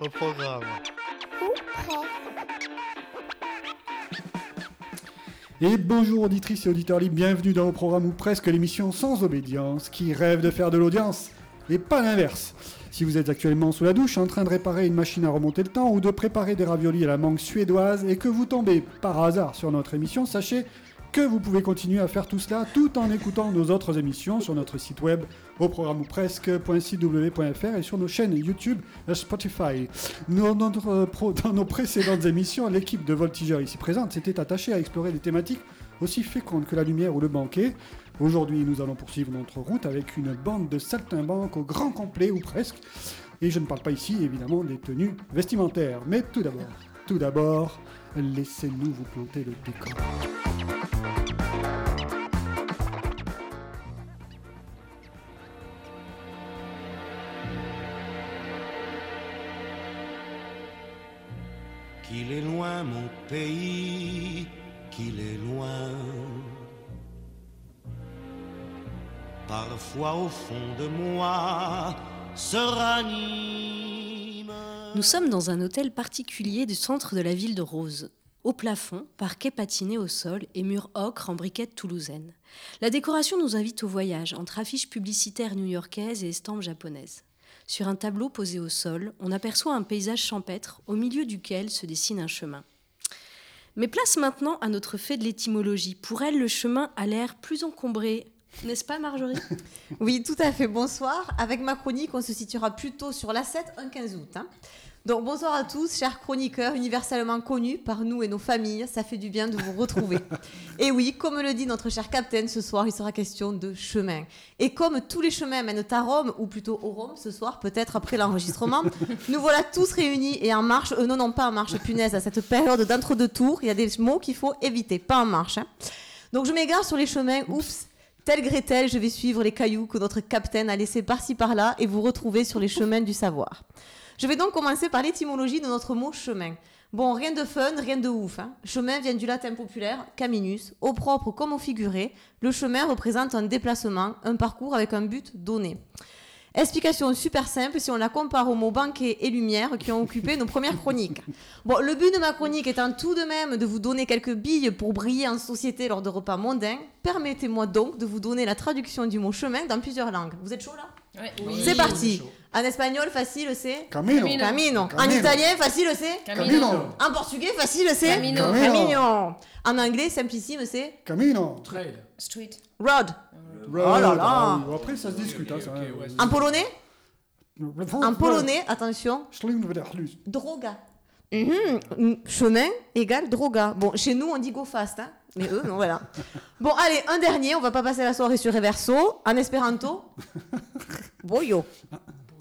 Au programme. Et bonjour auditrices et auditeurs libres, bienvenue dans au programme ou presque l'émission sans obédience qui rêve de faire de l'audience et pas l'inverse. Si vous êtes actuellement sous la douche en train de réparer une machine à remonter le temps ou de préparer des raviolis à la mangue suédoise et que vous tombez par hasard sur notre émission, sachez que vous pouvez continuer à faire tout cela tout en écoutant nos autres émissions sur notre site web au programme ou presque.cw.fr et sur nos chaînes YouTube et Spotify. Euh, pro- dans nos précédentes émissions, l'équipe de voltigeurs ici présente s'était attachée à explorer des thématiques aussi fécondes que la lumière ou le banquet. Aujourd'hui, nous allons poursuivre notre route avec une bande de saltimbanques au grand complet ou presque. Et je ne parle pas ici évidemment des tenues vestimentaires. Mais tout d'abord, tout d'abord, laissez-nous vous planter le décor. Qu'il est loin mon pays, qu'il est loin. Parfois au fond de moi se ranime. Nous sommes dans un hôtel particulier du centre de la ville de Rose. Au plafond, parquet patiné au sol et murs ocre en briquettes toulousaines. La décoration nous invite au voyage entre affiches publicitaires new-yorkaises et estampes japonaises. Sur un tableau posé au sol, on aperçoit un paysage champêtre au milieu duquel se dessine un chemin. Mais place maintenant à notre fait de l'étymologie. Pour elle, le chemin a l'air plus encombré. N'est-ce pas, Marjorie? Oui, tout à fait. Bonsoir. Avec ma chronique, on se situera plutôt sur l'A7, un 15 août. hein. Donc bonsoir à tous, chers chroniqueurs universellement connus par nous et nos familles. Ça fait du bien de vous retrouver. et oui, comme le dit notre cher capitaine, ce soir, il sera question de chemin. Et comme tous les chemins mènent à Rome, ou plutôt au Rome ce soir, peut-être après l'enregistrement, nous voilà tous réunis et en marche. Euh, non, non, pas en marche, punaise, à cette période d'entre-deux-tours, il y a des mots qu'il faut éviter, pas en marche. hein. Donc je m'égare sur les chemins, oups. Tel Gretel, je vais suivre les cailloux que notre capitaine a laissés par-ci par-là et vous retrouver sur les chemins du savoir. Je vais donc commencer par l'étymologie de notre mot chemin. Bon, rien de fun, rien de ouf. hein. Chemin vient du latin populaire caminus, au propre comme au figuré. Le chemin représente un déplacement, un parcours avec un but donné. Explication super simple si on la compare aux mots banquet et lumière qui ont occupé nos premières chroniques. Bon, le but de ma chronique étant tout de même de vous donner quelques billes pour briller en société lors de repas mondains, permettez-moi donc de vous donner la traduction du mot chemin dans plusieurs langues. Vous êtes chaud là? C'est parti. En espagnol, facile, c'est Camino. Camino. En italien, facile, c'est Camino. En portugais, facile, c'est Camino. Camino. Camino. En anglais, simplissime, c'est Camino. Trail. Street. road. Oh là là. Après, ça se discute. hein, ouais, En polonais En polonais, attention, droga. Mhm. Chemin égale droga. Bon, chez nous, on dit go fast, hein. mais eux, non, voilà. Bon, allez, un dernier, on va pas passer la soirée sur Reverso. En espéranto, boyo.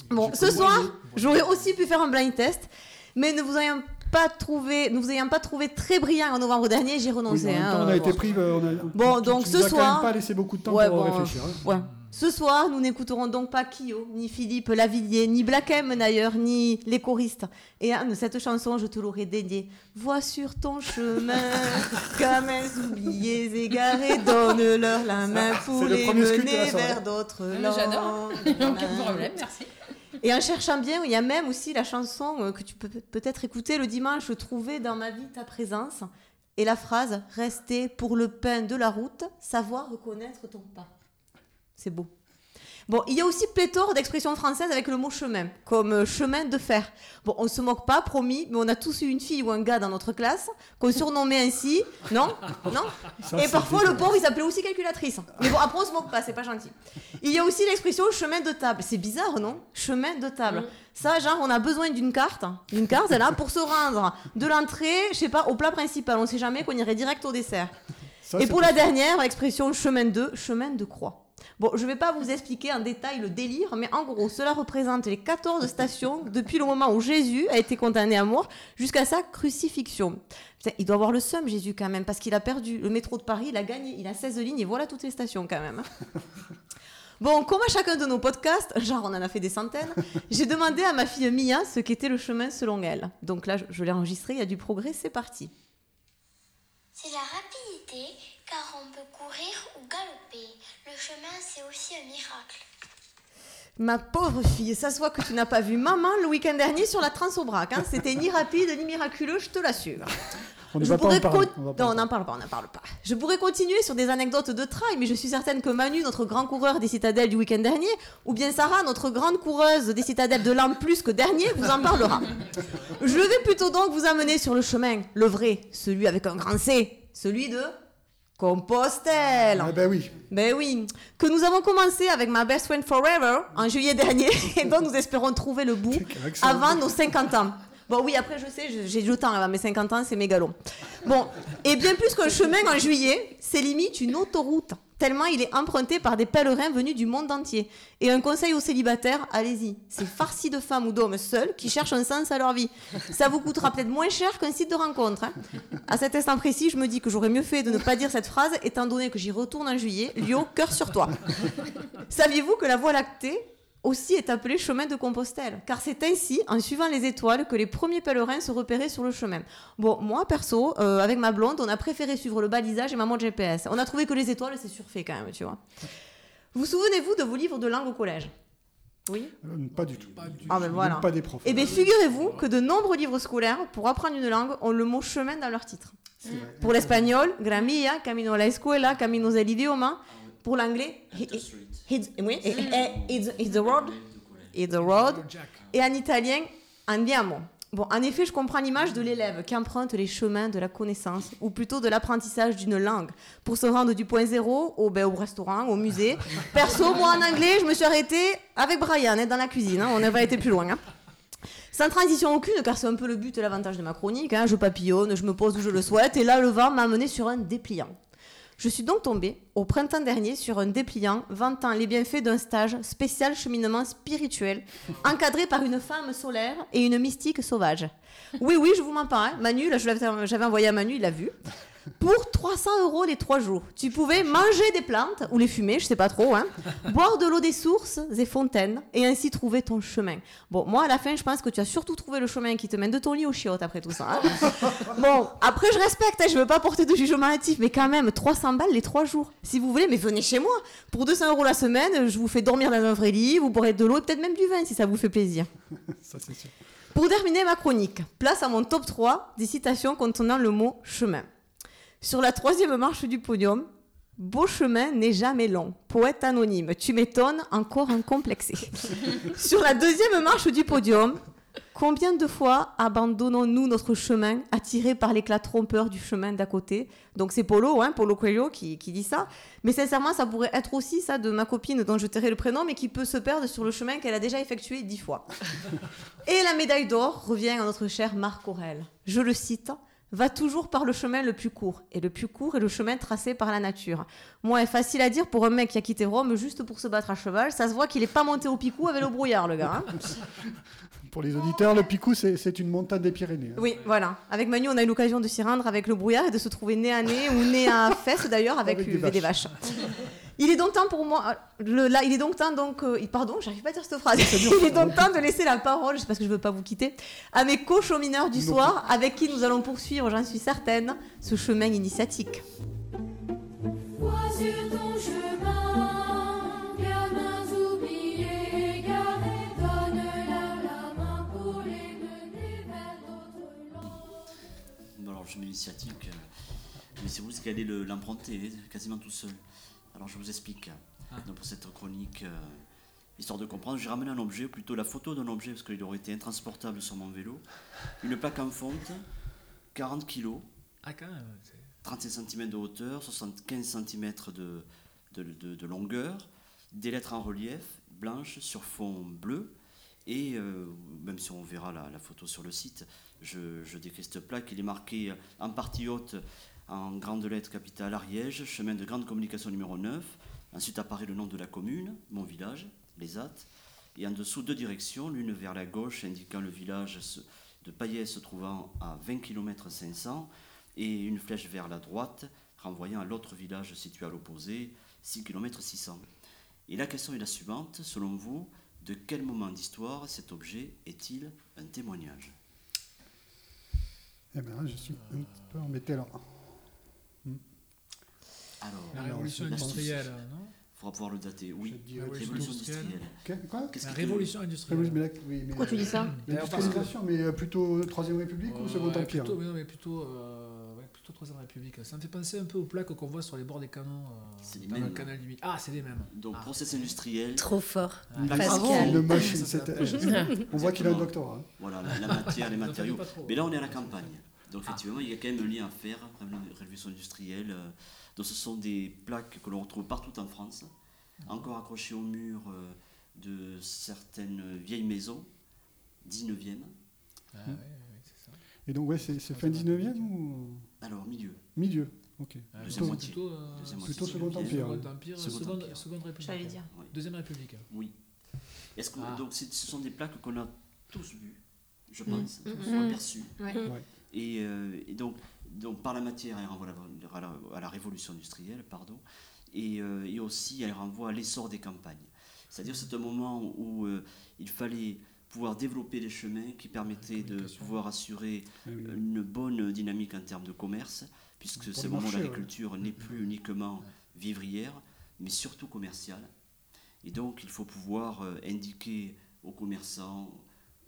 Bon, ce soir, j'aurais aussi pu faire un blind test, mais ne vous ayant pas trouvé, ne vous ayant pas trouvé très brillant en novembre dernier, j'ai Oui, en renoncé. même hein, temps, on a euh, été bon. pris. euh, on a- Bon, tu- donc tu ce nous soir- même pas laissé beaucoup de temps Ouais, pour bon, réfléchir. hein. Ouais. Ce soir, nous n'écouterons donc pas Kyo, ni Philippe Lavillier, ni Black M d'ailleurs, ni les choristes. Et Anne, cette chanson, je te l'aurais dédiée. Vois sur ton chemin, gamins oubliés, égarés, donne-leur la main pour les mener vers d'autres mais langues. j'adore. Aucun problème, merci. Et en cherchant bien, il y a même aussi la chanson euh, que tu peux peut-être écouter le dimanche, Trouver dans ma vie ta présence. Et la phrase Rester pour le pain de la route, savoir reconnaître ton pas. C'est beau. Bon, il y a aussi pléthore d'expressions françaises avec le mot chemin, comme chemin de fer. Bon, on se moque pas, promis, mais on a tous eu une fille ou un gars dans notre classe qu'on surnommait ainsi. Non? Non? Ça, Et parfois, le pauvre, il s'appelait aussi calculatrice. Mais bon, après, on se moque pas, c'est pas gentil. Il y a aussi l'expression chemin de table. C'est bizarre, non? Chemin de table. Ça, genre, on a besoin d'une carte. D'une carte, là, pour se rendre de l'entrée, je sais pas, au plat principal. On sait jamais qu'on irait direct au dessert. Ça, Et pour la dernière, l'expression chemin de, chemin de croix. Bon, je vais pas vous expliquer en détail le délire, mais en gros, cela représente les 14 stations depuis le moment où Jésus a été condamné à mort jusqu'à sa crucifixion. Putain, il doit avoir le seum, Jésus, quand même, parce qu'il a perdu le métro de Paris, il a gagné, il a 16 lignes, et voilà toutes les stations, quand même. Bon, comme à chacun de nos podcasts, genre on en a fait des centaines, j'ai demandé à ma fille Mia ce qu'était le chemin selon elle. Donc là, je, je l'ai enregistré, il y a du progrès, c'est parti. C'est la rapidité, car on peut courir ou galoper. Le chemin, c'est aussi un miracle. Ma pauvre fille, ça se voit que tu n'as pas vu maman le week-end dernier sur la Transobrac. Hein. C'était ni rapide ni miraculeux, je te l'assure. On ne Je va pas en pourrais parler. con- on va pas Non, on n'en parle pas, on n'en parle pas. Je pourrais continuer sur des anecdotes de trail, mais je suis certaine que Manu, notre grand coureur des citadelles du week-end dernier, ou bien Sarah, notre grande coureuse des citadelles de l'an plus que dernier, vous en parlera. Je vais plutôt donc vous amener sur le chemin, le vrai, celui avec un grand C, celui de Compostelle. Ah ben oui. Ben oui, que nous avons commencé avec ma best friend forever en juillet dernier et dont nous espérons trouver le bout avant nos 50 ans. Bon oui, après je sais, j'ai du temps avant mes 50 ans, c'est mégalo. Bon, et bien plus qu'un chemin en juillet, c'est limite une autoroute, tellement il est emprunté par des pèlerins venus du monde entier. Et un conseil aux célibataires, allez-y, c'est farci de femmes ou d'hommes seuls qui cherchent un sens à leur vie. Ça vous coûtera peut-être moins cher qu'un site de rencontre. hein. À cet instant précis, je me dis que j'aurais mieux fait de ne pas dire cette phrase, étant donné que j'y retourne en juillet, Lio, cœur sur toi. Saviez-vous que la Voie lactée aussi est appelée chemin de Compostelle Car c'est ainsi, en suivant les étoiles, que les premiers pèlerins se repéraient sur le chemin. Bon, moi, perso, euh, avec ma blonde, on a préféré suivre le balisage et ma montre GPS. On a trouvé que les étoiles, c'est surfait quand même, tu vois. Vous souvenez-vous de vos livres de langue au collège? Oui? Euh, Pas du tout. Ah ben voilà. Pas des profs. Eh bien, figurez-vous que de nombreux livres scolaires, pour apprendre une langue, ont le mot chemin dans leur titre. Pour l'espagnol, gramilla, camino a la escuela, caminos del idioma. Pour l'anglais, hi- it's, oui, eh, it's, it's the road. It's the road. Et en italien, andiamo. Bon, en effet, je comprends l'image de l'élève qui emprunte les chemins de la connaissance, ou plutôt de l'apprentissage d'une langue, pour se rendre du point zéro au, ben, au restaurant, au musée. Perso, moi en anglais, je me suis arrêtée avec Brian, hein, dans la cuisine, hein, on n'a pas été plus loin. hein. Sans transition aucune, car c'est un peu le but et l'avantage de ma chronique. hein. Je papillonne, je me pose où je le souhaite, et là, le vent m'a amené sur un dépliant. Je suis donc tombée, au printemps dernier, sur un dépliant vantant les bienfaits d'un stage spécial cheminement spirituel, encadré par une femme solaire et une mystique sauvage. Oui, oui, je vous mens pas. hein. Manu, là, j'avais envoyé à Manu, il l'a vu. Pour 300 euros les trois jours, tu pouvais manger des plantes ou les fumer, je sais pas trop, hein, boire de l'eau des sources et fontaines et ainsi trouver ton chemin. Bon, moi à la fin, je pense que tu as surtout trouvé le chemin qui te mène de ton lit au chiottes après tout ça. hein. Bon, après je respecte, hein, je veux pas porter de jugement hâtif, mais quand même 300 balles les trois jours. Si vous voulez, mais venez chez moi. Pour 200 euros la semaine, je vous fais dormir dans un vrai lit, vous boirez de l'eau et peut-être même du vin si ça vous fait plaisir. Ça, c'est sûr. Pour terminer ma chronique, place à mon top 3 des citations contenant le mot chemin. Sur la troisième marche du podium, Beau chemin n'est jamais long. Poète anonyme, tu m'étonnes, encore un complexé. Sur la deuxième marche du podium, combien de fois abandonnons-nous notre chemin attirés par l'éclat trompeur du chemin d'à côté? Donc c'est Polo, hein, Polo Coelho qui, qui dit ça. Mais sincèrement, ça pourrait être aussi ça de ma copine dont je tairai le prénom, mais qui peut se perdre sur le chemin qu'elle a déjà effectué dix fois. Et la médaille d'or revient à notre cher Marc Aurèle. Je le cite. Va toujours par le chemin le plus court. Et le plus court est le chemin tracé par la nature. Moi, est facile à dire pour un mec qui a quitté Rome juste pour se battre à cheval. Ça se voit qu'il est pas monté au picou avec le brouillard, le gars. hein. Pour les auditeurs, le Picou, c'est une montagne des Pyrénées. hein. Oui, voilà. Avec Manu, on a eu l'occasion de s'y rendre avec le brouillard et de se trouver nez à nez ou nez à fesse d'ailleurs avec, Avec des vaches. Il est donc temps pour moi. Le, là, il est donc temps donc. euh, pardon, j'arrive pas à dire cette phrase. il est donc temps de laisser la parole, c'est parce que je veux pas vous quitter, à mes co-chemineurs du Non soir, avec qui nous allons poursuivre, j'en suis certaine, ce chemin initiatique. L'initiatique. euh, Mais c'est vous qui allez le- l'emprunter, hein, quasiment tout seul. Alors, je vous explique. Donc, pour cette chronique, euh, histoire de comprendre, j'ai ramené un objet, plutôt la photo d'un objet, parce qu'il aurait été intransportable sur mon vélo. Une plaque en fonte, 40 kg, Ah, quand même. c'est- 35 cm de hauteur, 75 cm de, de, de- de longueur, des lettres en relief, blanches sur fond bleu. Et euh, même si on verra la, la photo sur le site, je, je décris cette plaque. Il est marqué en partie haute en grandes lettres capitales Ariège, chemin de grande communication numéro 9. Ensuite apparaît le nom de la commune, mon village, les Attes. Et en dessous, deux directions, l'une vers la gauche indiquant le village de Payet se trouvant à 20 km 500 et une flèche vers la droite renvoyant à l'autre village situé à l'opposé, 6 km 600. Et la question est la suivante, selon vous, de quel moment d'histoire cet objet est-il un témoignage? Eh ben, je suis un petit peu embêté là. Alors, La Alors, révolution industrielle, non? Faudra pouvoir le dater. Oui, dirais révolution industrielle. Que- Quoi? Qu'est-ce La révolution industrielle. mais la- oui, mais, Pourquoi tu dis ça? L'industrialisation, mais euh, plutôt Troisième République ou Second Empire? plutôt, mais non, mais plutôt, euh, Troisième République. Ça me fait penser un peu aux plaques qu'on voit sur les bords des canons euh, C'est les dans le mêmes. canal du Midi. Ah, c'est les mêmes. Donc, Ah. process industriel, Trop fort. Pascal. Machine, On voit qu'il a un doctorat. hein. voilà, la, la matière, les matériaux. trop. Mais là, on est à la campagne. Donc, effectivement, il y a quand même un lien à faire, la révolution industrielle. euh, Donc, ce sont des plaques que l'on retrouve partout en France, encore accrochées au mur euh, de certaines vieilles maisons, 19e. Ah, ouais, c'est ça. Et donc, ouais, c'est c'est fin 19e ou Alors, milieu. milieu Ok. Ah, Deuxième moitié. Plutôt, euh, Deuxième Plutôt moitié. Second Empire. Second Empire, Second seconde, Empire. seconde République. J'allais dire. Oui. Deuxième République. Oui. Est-ce que, Ah. donc, ce sont des plaques qu'on a tous vues, je Mm. pense, Mm. tous Mm. aperçues. Ouais. Ouais. Et, euh, et donc, donc, par la matière, elle renvoie à la, à la- à la révolution industrielle, pardon, et, euh, et aussi elle renvoie à l'essor des campagnes. C'est-à-dire c'est un moment où euh, il fallait pouvoir développer les chemins qui permettaient de pouvoir assurer Ah une bonne dynamique en termes de commerce, puisque c'est le moment où l'agriculture n'est plus uniquement vivrière, mais surtout commerciale. Et donc il faut pouvoir euh, indiquer aux commerçants,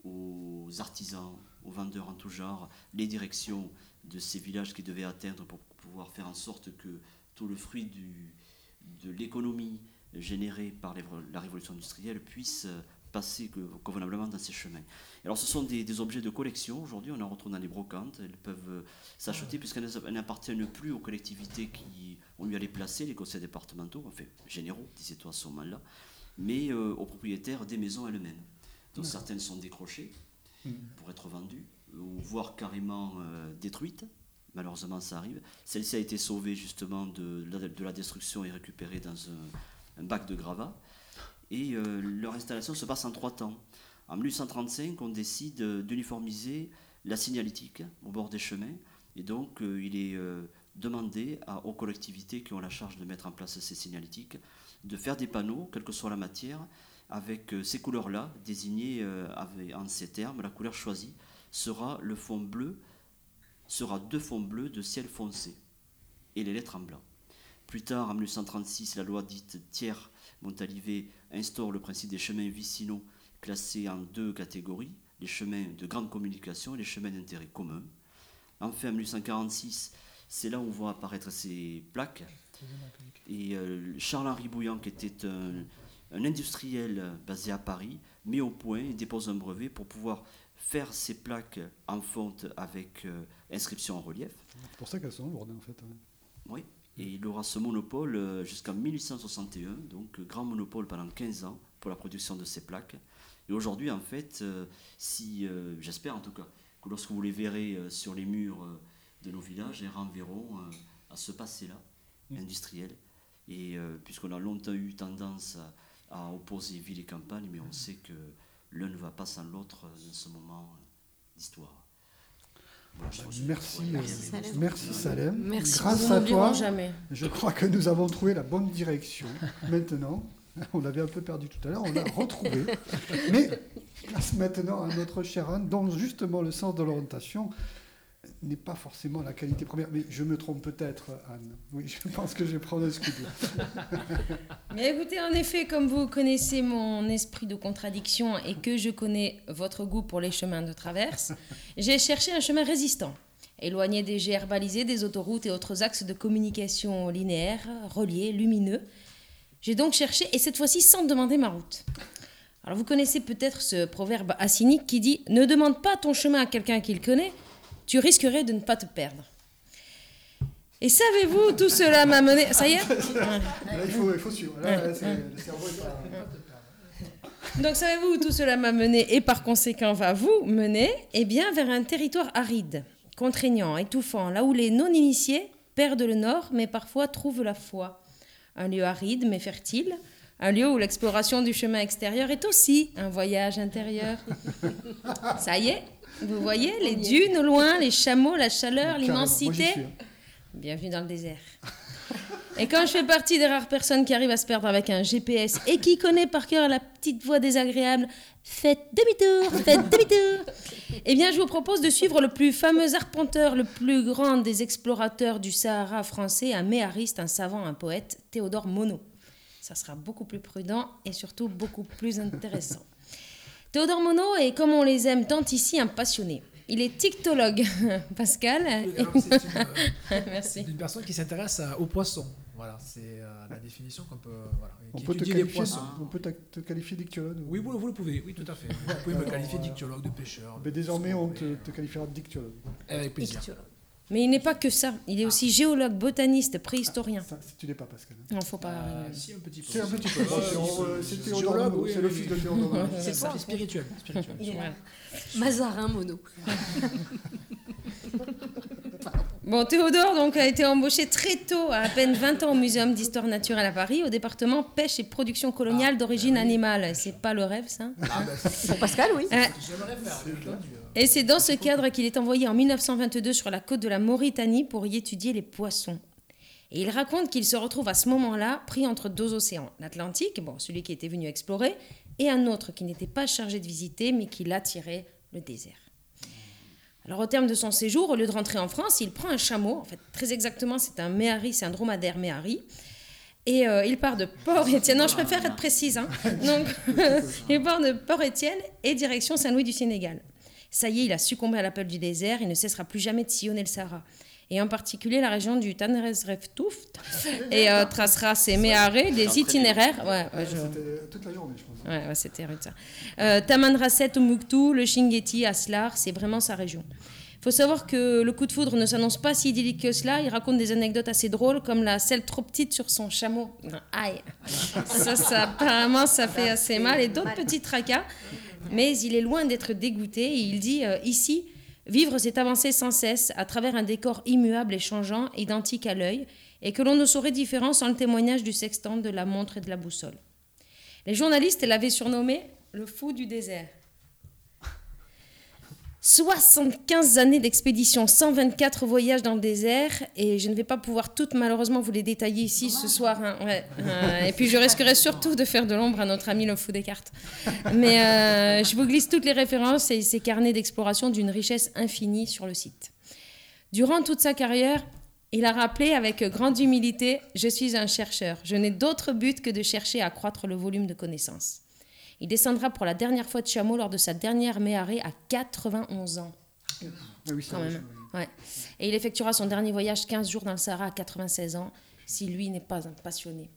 aux artisans, aux vendeurs en tout genre, les directions de ces villages qu'ils devaient atteindre pour pouvoir faire en sorte que tout le fruit du, de l'économie générée par les- la révolution industrielle puisse euh, passer convenablement dans ces chemins. Alors ce sont des, des objets de collection, aujourd'hui on en retrouve dans les brocantes, elles peuvent euh, s'acheter puisqu'elles elles n'appartiennent plus aux collectivités qui ont eu à les placer, les conseils départementaux, enfin généraux, disait-on à ce moment-là, mais euh, aux propriétaires des maisons elles-mêmes. Donc certaines sont décrochées pour être vendues, ou voire carrément euh, détruites. Malheureusement, ça arrive. Celle-ci a été sauvée justement de, la- de la destruction et récupérée dans un, un bac de gravats. Et euh, leur installation se passe en trois temps. En 1835, on décide euh, d'uniformiser la signalétique au bord des chemins. Et donc, euh, il est demandé aux collectivités qui ont la charge de mettre en place ces signalétiques de faire des panneaux, quelle que soit la matière, avec ces couleurs-là, désignées en ces termes. La couleur choisie sera le fond bleu, sera deux fonds bleus de ciel foncé et les lettres en blanc. Plus tard, en 1936, la loi dite Thiers Montalivet instaure le principe des chemins vicinaux classés en deux catégories, les chemins de grande communication et les chemins d'intérêt commun. Enfin, en 1846, c'est là où on voit apparaître ces plaques. Et euh, Charles-Henri Bouillant, qui était un, un industriel basé à Paris, met au point et dépose un brevet pour pouvoir faire ces plaques en fonte avec euh, inscription en relief. C'est pour ça qu'elles sont lourdes, en fait. hein. Oui. Et il aura ce monopole euh, jusqu'en 1861, donc euh, grand monopole pendant 15 ans pour la production de ces plaques. Et aujourd'hui, en fait, euh, si, j'espère en tout cas, que lorsque vous les verrez sur les murs de nos villages, elles renverront à ce passé-là, industriel. Et puisqu'on a longtemps eu tendance à, à opposer ville et campagne, mais on sait que l'un ne va pas sans l'autre dans ce moment d'histoire. Voilà, je trouve que- Merci, Ouais, euh, Merci, Salem. merci Salem. Merci. Grâce à toi, jamais. je crois que nous avons trouvé la bonne direction. Maintenant, on l'avait un peu perdu tout à l'heure, on l'a retrouvé. Mais place maintenant à notre chère Anne, dont justement le sens de l'orientation n'est pas forcément la qualité première. Mais je me trompe peut-être, Anne. Oui, je pense que je vais prendre un scoop. Mais écoutez, en effet, comme vous connaissez mon esprit de contradiction et que je connais votre goût pour les chemins de traverse, j'ai cherché un chemin résistant, éloigné des GR balisés, des autoroutes et autres axes de communication linéaires, reliés, lumineux. J'ai donc cherché, et cette fois-ci sans demander ma route. Alors vous connaissez peut-être ce proverbe asinique qui dit Ne demande pas ton chemin à quelqu'un qui le connaît, tu risquerais de ne pas te perdre. Et savez-vous, tout cela m'a mené. Ça y est Là, il faut, il faut suivre. Là, là, c'est- le cerveau est pas... Donc savez-vous où tout cela m'a mené et par conséquent va vous mener Eh bien vers un territoire aride, contraignant, étouffant, là où les non-initiés perdent le nord mais parfois trouvent la foi. Un lieu aride mais fertile, un lieu où l'exploration du chemin extérieur est aussi un voyage intérieur. Ça y est, vous voyez les dunes au loin, les chameaux, la chaleur, l'immensité. hein. Bienvenue dans le désert. Et quand je fais partie des rares personnes qui arrivent à se perdre avec un GPS et qui connaît par cœur la petite voix désagréable Faites demi-tour, faites demi-tour Eh bien, je vous propose de suivre le plus fameux arpenteur, le plus grand des explorateurs du Sahara français, un méhariste, un savant, un poète, Théodore Monod. Ça sera beaucoup plus prudent et surtout beaucoup plus intéressant. Théodore Monod est, comme on les aime tant ici, un passionné. Il est tictologue, Pascal. C'est une, euh, Merci. une personne qui s'intéresse à- aux poissons. Voilà, c'est euh, la définition qu'on peut. Voilà, On qui peut, te étudie les qualifier, poissons. on peut te, qualifier d'ictiologue Oui, vous, vous le pouvez, oui, tout à fait. Vous pouvez me qualifier d'ictiologue, de pêcheur. Mais désormais, on te, te qualifiera d'ictiologue. Avec plaisir. Mais il n'est pas que ça. Il est aussi géologue, botaniste, préhistorien. Ça, si tu n'es pas Pascal. Non, faut pas. Euh, si, un petit peu. C'est un petit peu. Euh, c'est Théodore oui, c'est le fils de Théodore. C'est ça, spirituel. spirituel. Voilà. Mazarin mono. Bon, Théodore donc, a été embauché très tôt, à à peine 20 ans, au Muséum d'histoire naturelle à Paris, au département pêche et production coloniale d'origine animale. C'est pas le rêve, ça Ah, bah, c'est- Pour Pascal, oui. Euh. Et c'est dans ce cadre qu'il est envoyé en 1922 sur la côte de la Mauritanie pour y étudier les poissons. Et il raconte qu'il se retrouve à ce moment-là pris entre deux océans, l'Atlantique, bon, celui qui était venu explorer, et un autre qui n'était pas chargé de visiter, mais qui l'attirait, le désert. Alors au terme de son séjour, au lieu de rentrer en France, il prend un chameau, en fait très exactement c'est un méhari, c'est un dromadaire méhari, et euh, il part de Port-Étienne. Non, je préfère être précise. hein. Donc, il part de Port-Étienne et direction Saint-Louis du Sénégal. Ça y est, il a succombé à l'appel du désert. Il ne cessera plus jamais de sillonner le Sahara. Et en particulier la région du Tannerezreftouft. Et euh, tracera ses méharés, des itinéraires. Ouais, ouais, je- C'était toute la journée, je pense. Ouais, ouais, c'était rude ça. Euh, Tamanrasset, le Chinguetti, Aslar, c'est vraiment sa région. Il faut savoir que le coup de foudre ne s'annonce pas si idyllique que cela. Il raconte des anecdotes assez drôles, comme la selle trop petite sur son chameau. Aïe Ça, ça apparemment, ça fait assez mal. Et d'autres petits tracas. Mais il est loin d'être dégoûté. Et il dit euh, Ici, vivre, c'est avancer sans cesse à travers un décor immuable et changeant, identique à l'œil, et que l'on ne saurait différent sans le témoignage du sextant, de la montre et de la boussole. Les journalistes l'avaient surnommé le fou du désert. 75 années d'expédition, 124 voyages dans le désert, et je ne vais pas pouvoir toutes malheureusement vous les détailler ici ce soir. hein, ouais. Euh, et puis je risquerais surtout de faire de l'ombre à notre ami le fou des cartes. Mais euh, je vous glisse toutes les références et ces carnets d'exploration d'une richesse infinie sur le site. Durant toute sa carrière, il a rappelé avec grande humilité Je suis un chercheur. Je n'ai d'autre but que de chercher à accroître le volume de connaissances. Il descendra pour la dernière fois de chameau lors de sa dernière méharée à 91 ans. Ah oui, ça Quand va, même. ça Ouais. Et il effectuera son dernier voyage 15 jours dans le Sahara à 96 ans, si lui n'est pas un passionné.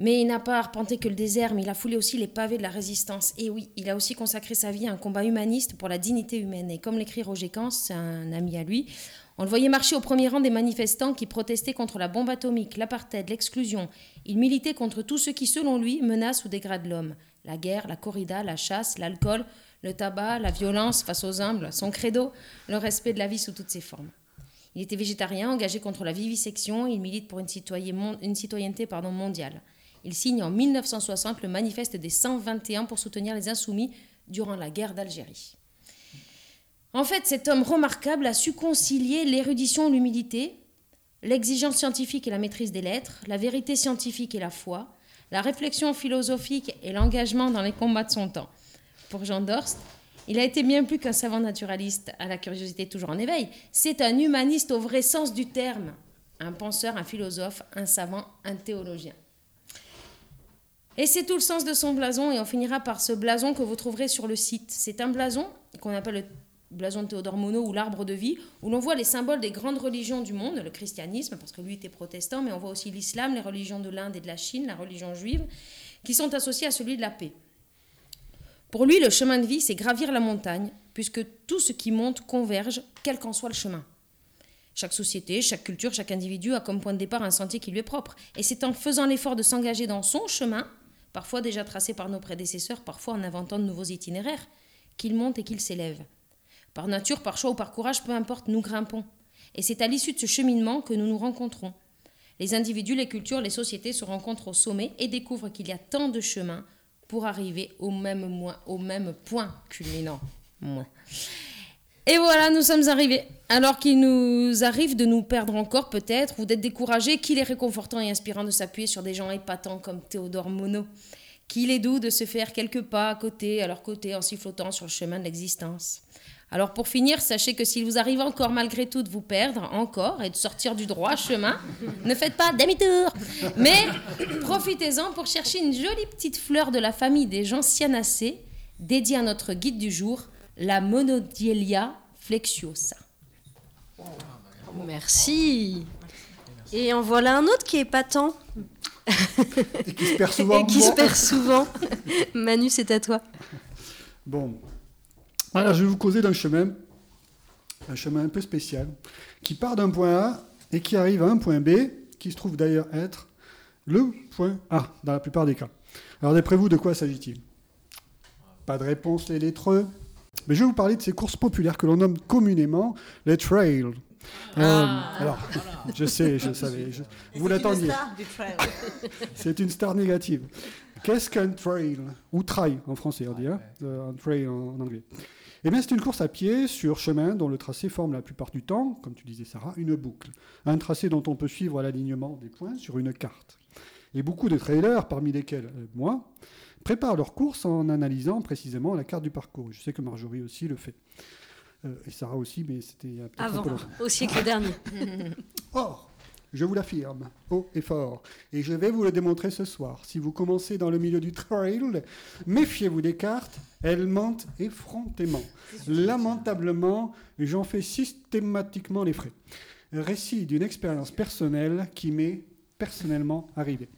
Mais il n'a pas arpenté que le désert, mais il a foulé aussi les pavés de la résistance. Et oui, il a aussi consacré sa vie à un combat humaniste pour la dignité humaine. Et comme l'écrit Roger Kans, c'est un ami à lui, on le voyait marcher au premier rang des manifestants qui protestaient contre la bombe atomique, l'apartheid, l'exclusion. Il militait contre tout ce qui, selon lui, menace ou dégrade l'homme. La guerre, la corrida, la chasse, l'alcool, le tabac, la violence face aux humbles, son credo, le respect de la vie sous toutes ses formes. Il était végétarien, engagé contre la vivisection, il milite pour une, citoyenneté mondiale. Il signe en 1960 le manifeste des 121 pour soutenir les insoumis durant la guerre d'Algérie. En fait, cet homme remarquable a su concilier l'érudition et l'humilité, l'exigence scientifique et la maîtrise des lettres, la vérité scientifique et la foi, la réflexion philosophique et l'engagement dans les combats de son temps. Pour Jean Dorst, il a été bien plus qu'un savant naturaliste à la curiosité toujours en éveil. C'est un humaniste au vrai sens du terme. Un penseur, un philosophe, un savant, un théologien. Et c'est tout le sens de son blason, et on finira par ce blason que vous trouverez sur le site. C'est un blason qu'on appelle le blason de Théodore Monod ou l'arbre de vie, où l'on voit les symboles des grandes religions du monde, le christianisme, parce que lui était protestant, mais on voit aussi l'islam, les religions de l'Inde et de la Chine, la religion juive, qui sont associées à celui de la paix. Pour lui, le chemin de vie, c'est gravir la montagne, puisque tout ce qui monte converge, quel qu'en soit le chemin. Chaque société, chaque culture, chaque individu a comme point de départ un sentier qui lui est propre. Et c'est en faisant l'effort de s'engager dans son chemin, parfois déjà tracé par nos prédécesseurs, parfois en inventant de nouveaux itinéraires, qu'il monte et qu'il s'élève. Par nature, par choix ou par courage, peu importe, nous grimpons. Et c'est à l'issue de ce cheminement que nous nous rencontrons. Les individus, les cultures, les sociétés se rencontrent au sommet et découvrent qu'il y a tant de chemins pour arriver au même, au même point culminant. Et voilà, nous sommes arrivés. Alors qu'il nous arrive de nous perdre encore peut-être ou d'être découragés, qu'il est réconfortant et inspirant de s'appuyer sur des gens épatants comme Théodore Monod. Qu'il est doux de se faire quelques pas à côté, à leur côté, en sifflotant sur le chemin de l'existence. Alors pour finir, sachez que s'il vous arrive encore malgré tout de vous perdre, encore, et de sortir du droit chemin, ne faites pas demi-tour. Mais profitez-en pour chercher une jolie petite fleur de la famille des gentianacées, dédiée à notre guide du jour, la Monodielia flexuosa. Merci. Et en voilà un autre qui est patent Et qui se perd souvent. et qui se perd souvent. Manu, c'est à toi. Bon. Voilà, je vais vous causer d'un chemin, un chemin un peu spécial, qui part d'un point A et qui arrive à un point B, qui se trouve d'ailleurs être le point A, dans la plupart des cas. Alors, d'après vous, de quoi s'agit-il? Pas de réponse, les lettreux. Mais je vais vous parler de ces courses populaires que l'on nomme communément les trails. Euh, alors, je sais, je savais. je- vous c'est une l'attendiez. star du trail. C'est une star négative. Qu'est-ce qu'un trail? Ou trail en français, on dit, hein Euh, un trail en, en anglais. Eh bien, c'est une course à pied sur chemin dont le tracé forme la plupart du temps, comme tu disais Sarah, une boucle. Un tracé dont on peut suivre l'alignement des points sur une carte. Et beaucoup de trailers, parmi lesquels euh, moi, préparent leur course en analysant précisément la carte du parcours. Je sais que Marjorie aussi le fait. Euh, et Sarah aussi, mais c'était Avant, peu longtemps. au siècle dernier. Or, je vous l'affirme, haut et fort, et je vais vous le démontrer ce soir. Si vous commencez dans le milieu du trail, méfiez-vous des cartes, elles mentent effrontément. Lamentablement, j'en fais systématiquement les frais. Récit d'une expérience personnelle qui m'est personnellement arrivée.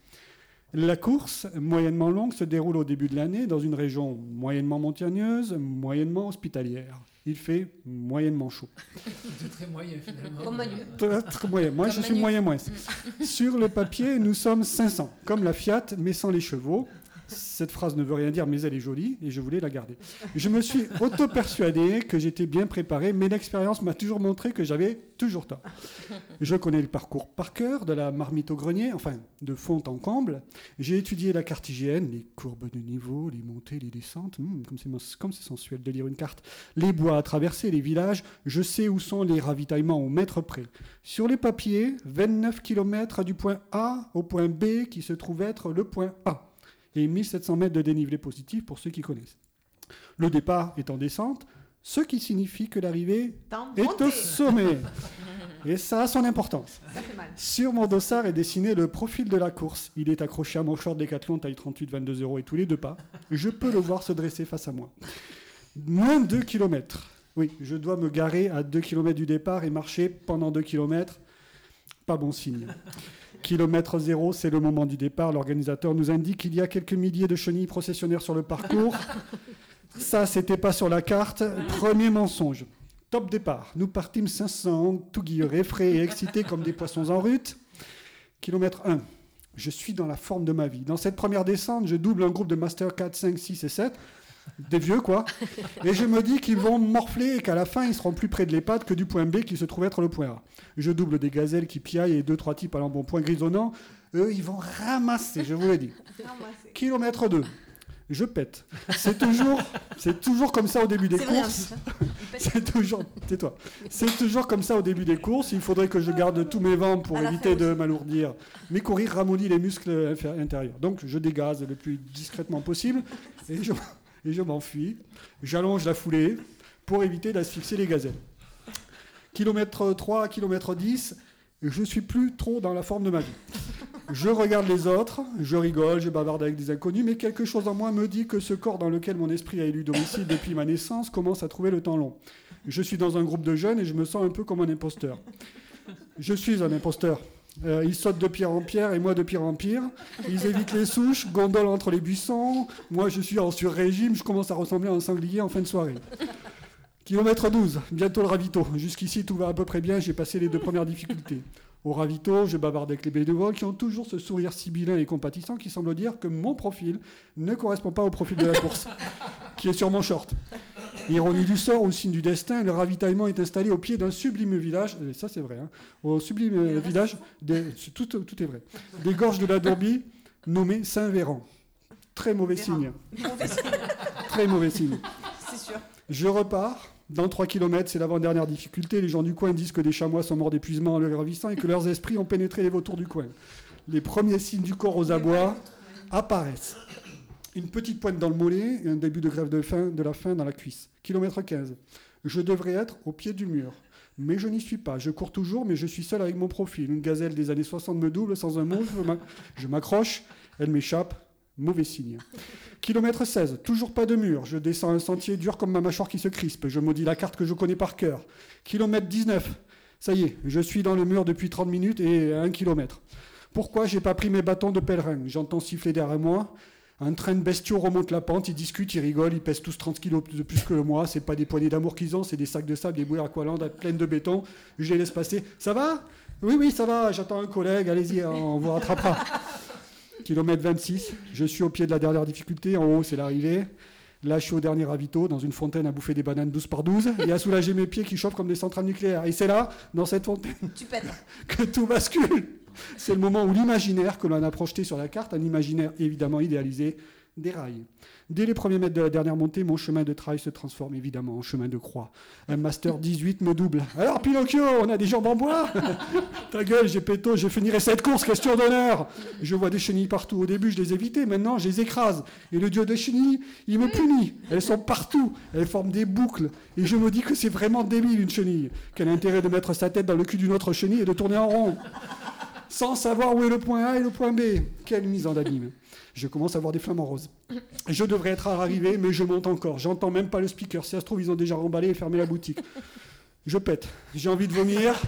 La course, moyennement longue, se déroule au début de l'année dans une région moyennement montagneuse, moyennement hospitalière. Il fait moyennement chaud. C'est très moyen finalement. Comme Manu. Très, très moyen. Moi, Comme je suis moyen moins. Sur le papier, nous sommes 500, comme la Fiat, mais sans les chevaux. Cette phrase ne veut rien dire, mais elle est jolie et je voulais la garder. Je me suis auto-persuadé que j'étais bien préparé, mais l'expérience m'a toujours montré que j'avais toujours tort. Je connais le parcours par cœur, de la marmite au grenier, enfin, de fond en comble. J'ai étudié la carte hygiène, les courbes de niveau, les montées, les descentes. Mens- comme c'est sensuel de lire une carte. Les bois à traverser, les villages. Je sais où sont les ravitaillements au mètre près. Sur les papiers, 29 km du point A au point B qui se trouve être le point A. Et 1700 mètres de dénivelé positif pour ceux qui connaissent. Le départ est en descente, ce qui signifie que l'arrivée est au sommet. Et ça a son importance. Sur mon dossard est dessiné le profil de la course. Il est accroché à mon short Decathlon taille 38, 22 euros et tous les deux pas. Je peux le voir se dresser face à moi. Moins de 2 km. Oui, je dois me garer à 2 km du départ et marcher pendant 2 km. Pas bon signe. Kilomètre zéro, c'est le moment du départ. L'organisateur nous indique qu'il y a quelques milliers de chenilles processionnaires sur le parcours. Ça, c'était pas sur la carte. Premier mensonge. Top départ. Nous partîmes 500, tout guillerés, frais et excités comme des poissons en rut. Kilomètre 1. Je suis dans la forme de ma vie. Dans cette première descente, je double un groupe de Master 4, 5, 6 et 7. Des vieux, quoi. Et je me dis qu'ils vont morfler et qu'à la fin, ils seront plus près de l'EHPAD que du point B qui se trouve être le point A. Je double des gazelles qui piaillent et deux, trois types à l'embonpoint grisonnant. Eux, ils vont ramasser, je vous le dis. Non, moi, c'est- Kilomètre 2. Je pète. C'est toujours, c'est toujours comme ça au début des courses. hein. C'est toujours, tais-toi. C'est toujours comme ça au début des courses. Il faudrait que je garde tous mes vents pour éviter de m'alourdir. Mais courir ramollit les muscles intérieurs. Donc je dégaze le plus discrètement possible et je, et je m'enfuis. J'allonge la foulée pour éviter d'asphyxier les gazelles. Kilomètre 3, kilomètre 10, je suis plus trop dans la forme de ma vie. Je regarde les autres, je rigole, je bavarde avec des inconnus, mais quelque chose en moi me dit que ce corps dans lequel mon esprit a élu domicile depuis ma naissance commence à trouver le temps long. Je suis dans un groupe de jeunes et je me sens un peu comme un imposteur. Je suis un imposteur. Euh, ils sautent de pierre en pierre et moi de pire en pire. Ils évitent les souches, gondolent entre les buissons. Moi, je suis en sur-régime, je commence à ressembler à un sanglier en fin de soirée. Kilomètre 12, bientôt le ravito. Jusqu'ici, tout va à peu près bien, j'ai passé les deux premières difficultés. Au ravito, je bavarde avec les bénévoles qui ont toujours ce sourire sibyllin et compatissant qui semble dire que mon profil ne correspond pas au profil de la course, qui est sur mon short. Ironie du sort ou signe du destin, le ravitaillement est installé au pied d'un sublime village, et ça c'est vrai, hein, au sublime euh, village, des- tout, tout est vrai, des gorges de la Dourbie, nommé Saint-Véran. Très mauvais Véran. signe, Mauvais signe, très mauvais signe. c'est sûr. Je repars. Dans 3 km, c'est l'avant-dernière difficulté. Les gens du coin disent que des chamois sont morts d'épuisement en le ravissant et que leurs esprits ont pénétré les vautours du coin. Les premiers signes du corps aux abois apparaissent. Une petite pointe dans le mollet et un début de grève de la faim dans la cuisse. Kilomètre 15. Je devrais être au pied du mur. Mais je n'y suis pas. Je cours toujours, mais je suis seul avec mon profil. Une gazelle des années 60 me double sans un mot. Je m'accroche, elle m'échappe. Mauvais signe. Kilomètre 16, toujours pas de mur. Je descends un sentier dur comme ma mâchoire qui se crispe. Je maudis la carte que je connais par cœur. Kilomètre 19, ça y est, je suis dans le mur depuis 30 minutes et 1 kilomètre. Pourquoi j'ai pas pris mes bâtons de pèlerin? J'entends siffler derrière moi. Un train de bestiaux remonte la pente, ils discutent, ils rigolent, ils pèsent tous 30 kilos de plus que moi. C'est pas des poignées d'amour qu'ils ont, c'est des sacs de sable, des bouées aqualandes pleines de béton. Je les laisse passer. Ça va? Oui, oui, ça va. J'attends un collègue. Allez-y, on vous rattrapera. Kilomètre 26, je suis au pied de la dernière difficulté. En haut, c'est l'arrivée. Là, je suis au dernier ravito, dans une fontaine à bouffer des bananes 12 par 12 et à soulager mes pieds qui chauffent comme des centrales nucléaires. Et c'est là, dans cette fontaine, Tu que tout bascule. C'est le moment où l'imaginaire que l'on a projeté sur la carte, un imaginaire évidemment idéalisé, déraille. Dès les premiers mètres de la dernière montée, mon chemin de trail se transforme évidemment en chemin de croix. Un Master 18 me double. Alors Pinocchio, on a des jambes en bois? Ta gueule, j'ai péto, je finirai cette course, question d'honneur Je vois des chenilles partout. Au début, je les évitais, maintenant, je les écrase. Et le dieu des chenilles, il me punit. Elles sont partout, elles forment des boucles. Et je me dis que c'est vraiment débile une chenille. Quel intérêt de mettre sa tête dans le cul d'une autre chenille et de tourner en rond? Sans savoir où est le point A et le point B. Quelle mise en abîme. Je commence à voir des flammes en rose. Je devrais être à l'arrivée, mais je monte encore. J'entends même pas le speaker. Si ça se trouve, ils ont déjà remballé et fermé la boutique. Je pète. J'ai envie de vomir.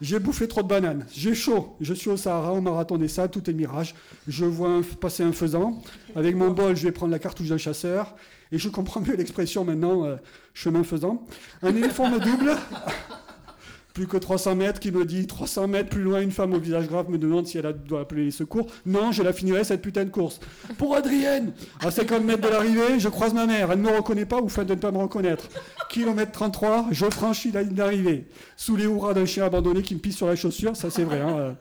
J'ai bouffé trop de bananes. J'ai chaud. Je suis au Sahara, au marathon des sables, tout est mirage. Je vois passer un faisan. Avec mon bol, je vais prendre la cartouche d'un chasseur. Et je comprends mieux l'expression maintenant, euh, chemin faisant. Un éléphant me double. Plus que 300 mètres qui me dit 300 mètres plus loin, une femme au visage grave me demande si elle doit appeler les secours. Non, je la finirai cette putain de course. Pour Adrienne, à 50 mètres de l'arrivée, je croise ma mère. Elle ne me reconnaît pas ou feint de ne pas me reconnaître. Kilomètre 33, je franchis la ligne d'arrivée. Sous les hurrahs d'un chien abandonné qui me pisse sur la chaussure, ça c'est vrai. hein, euh.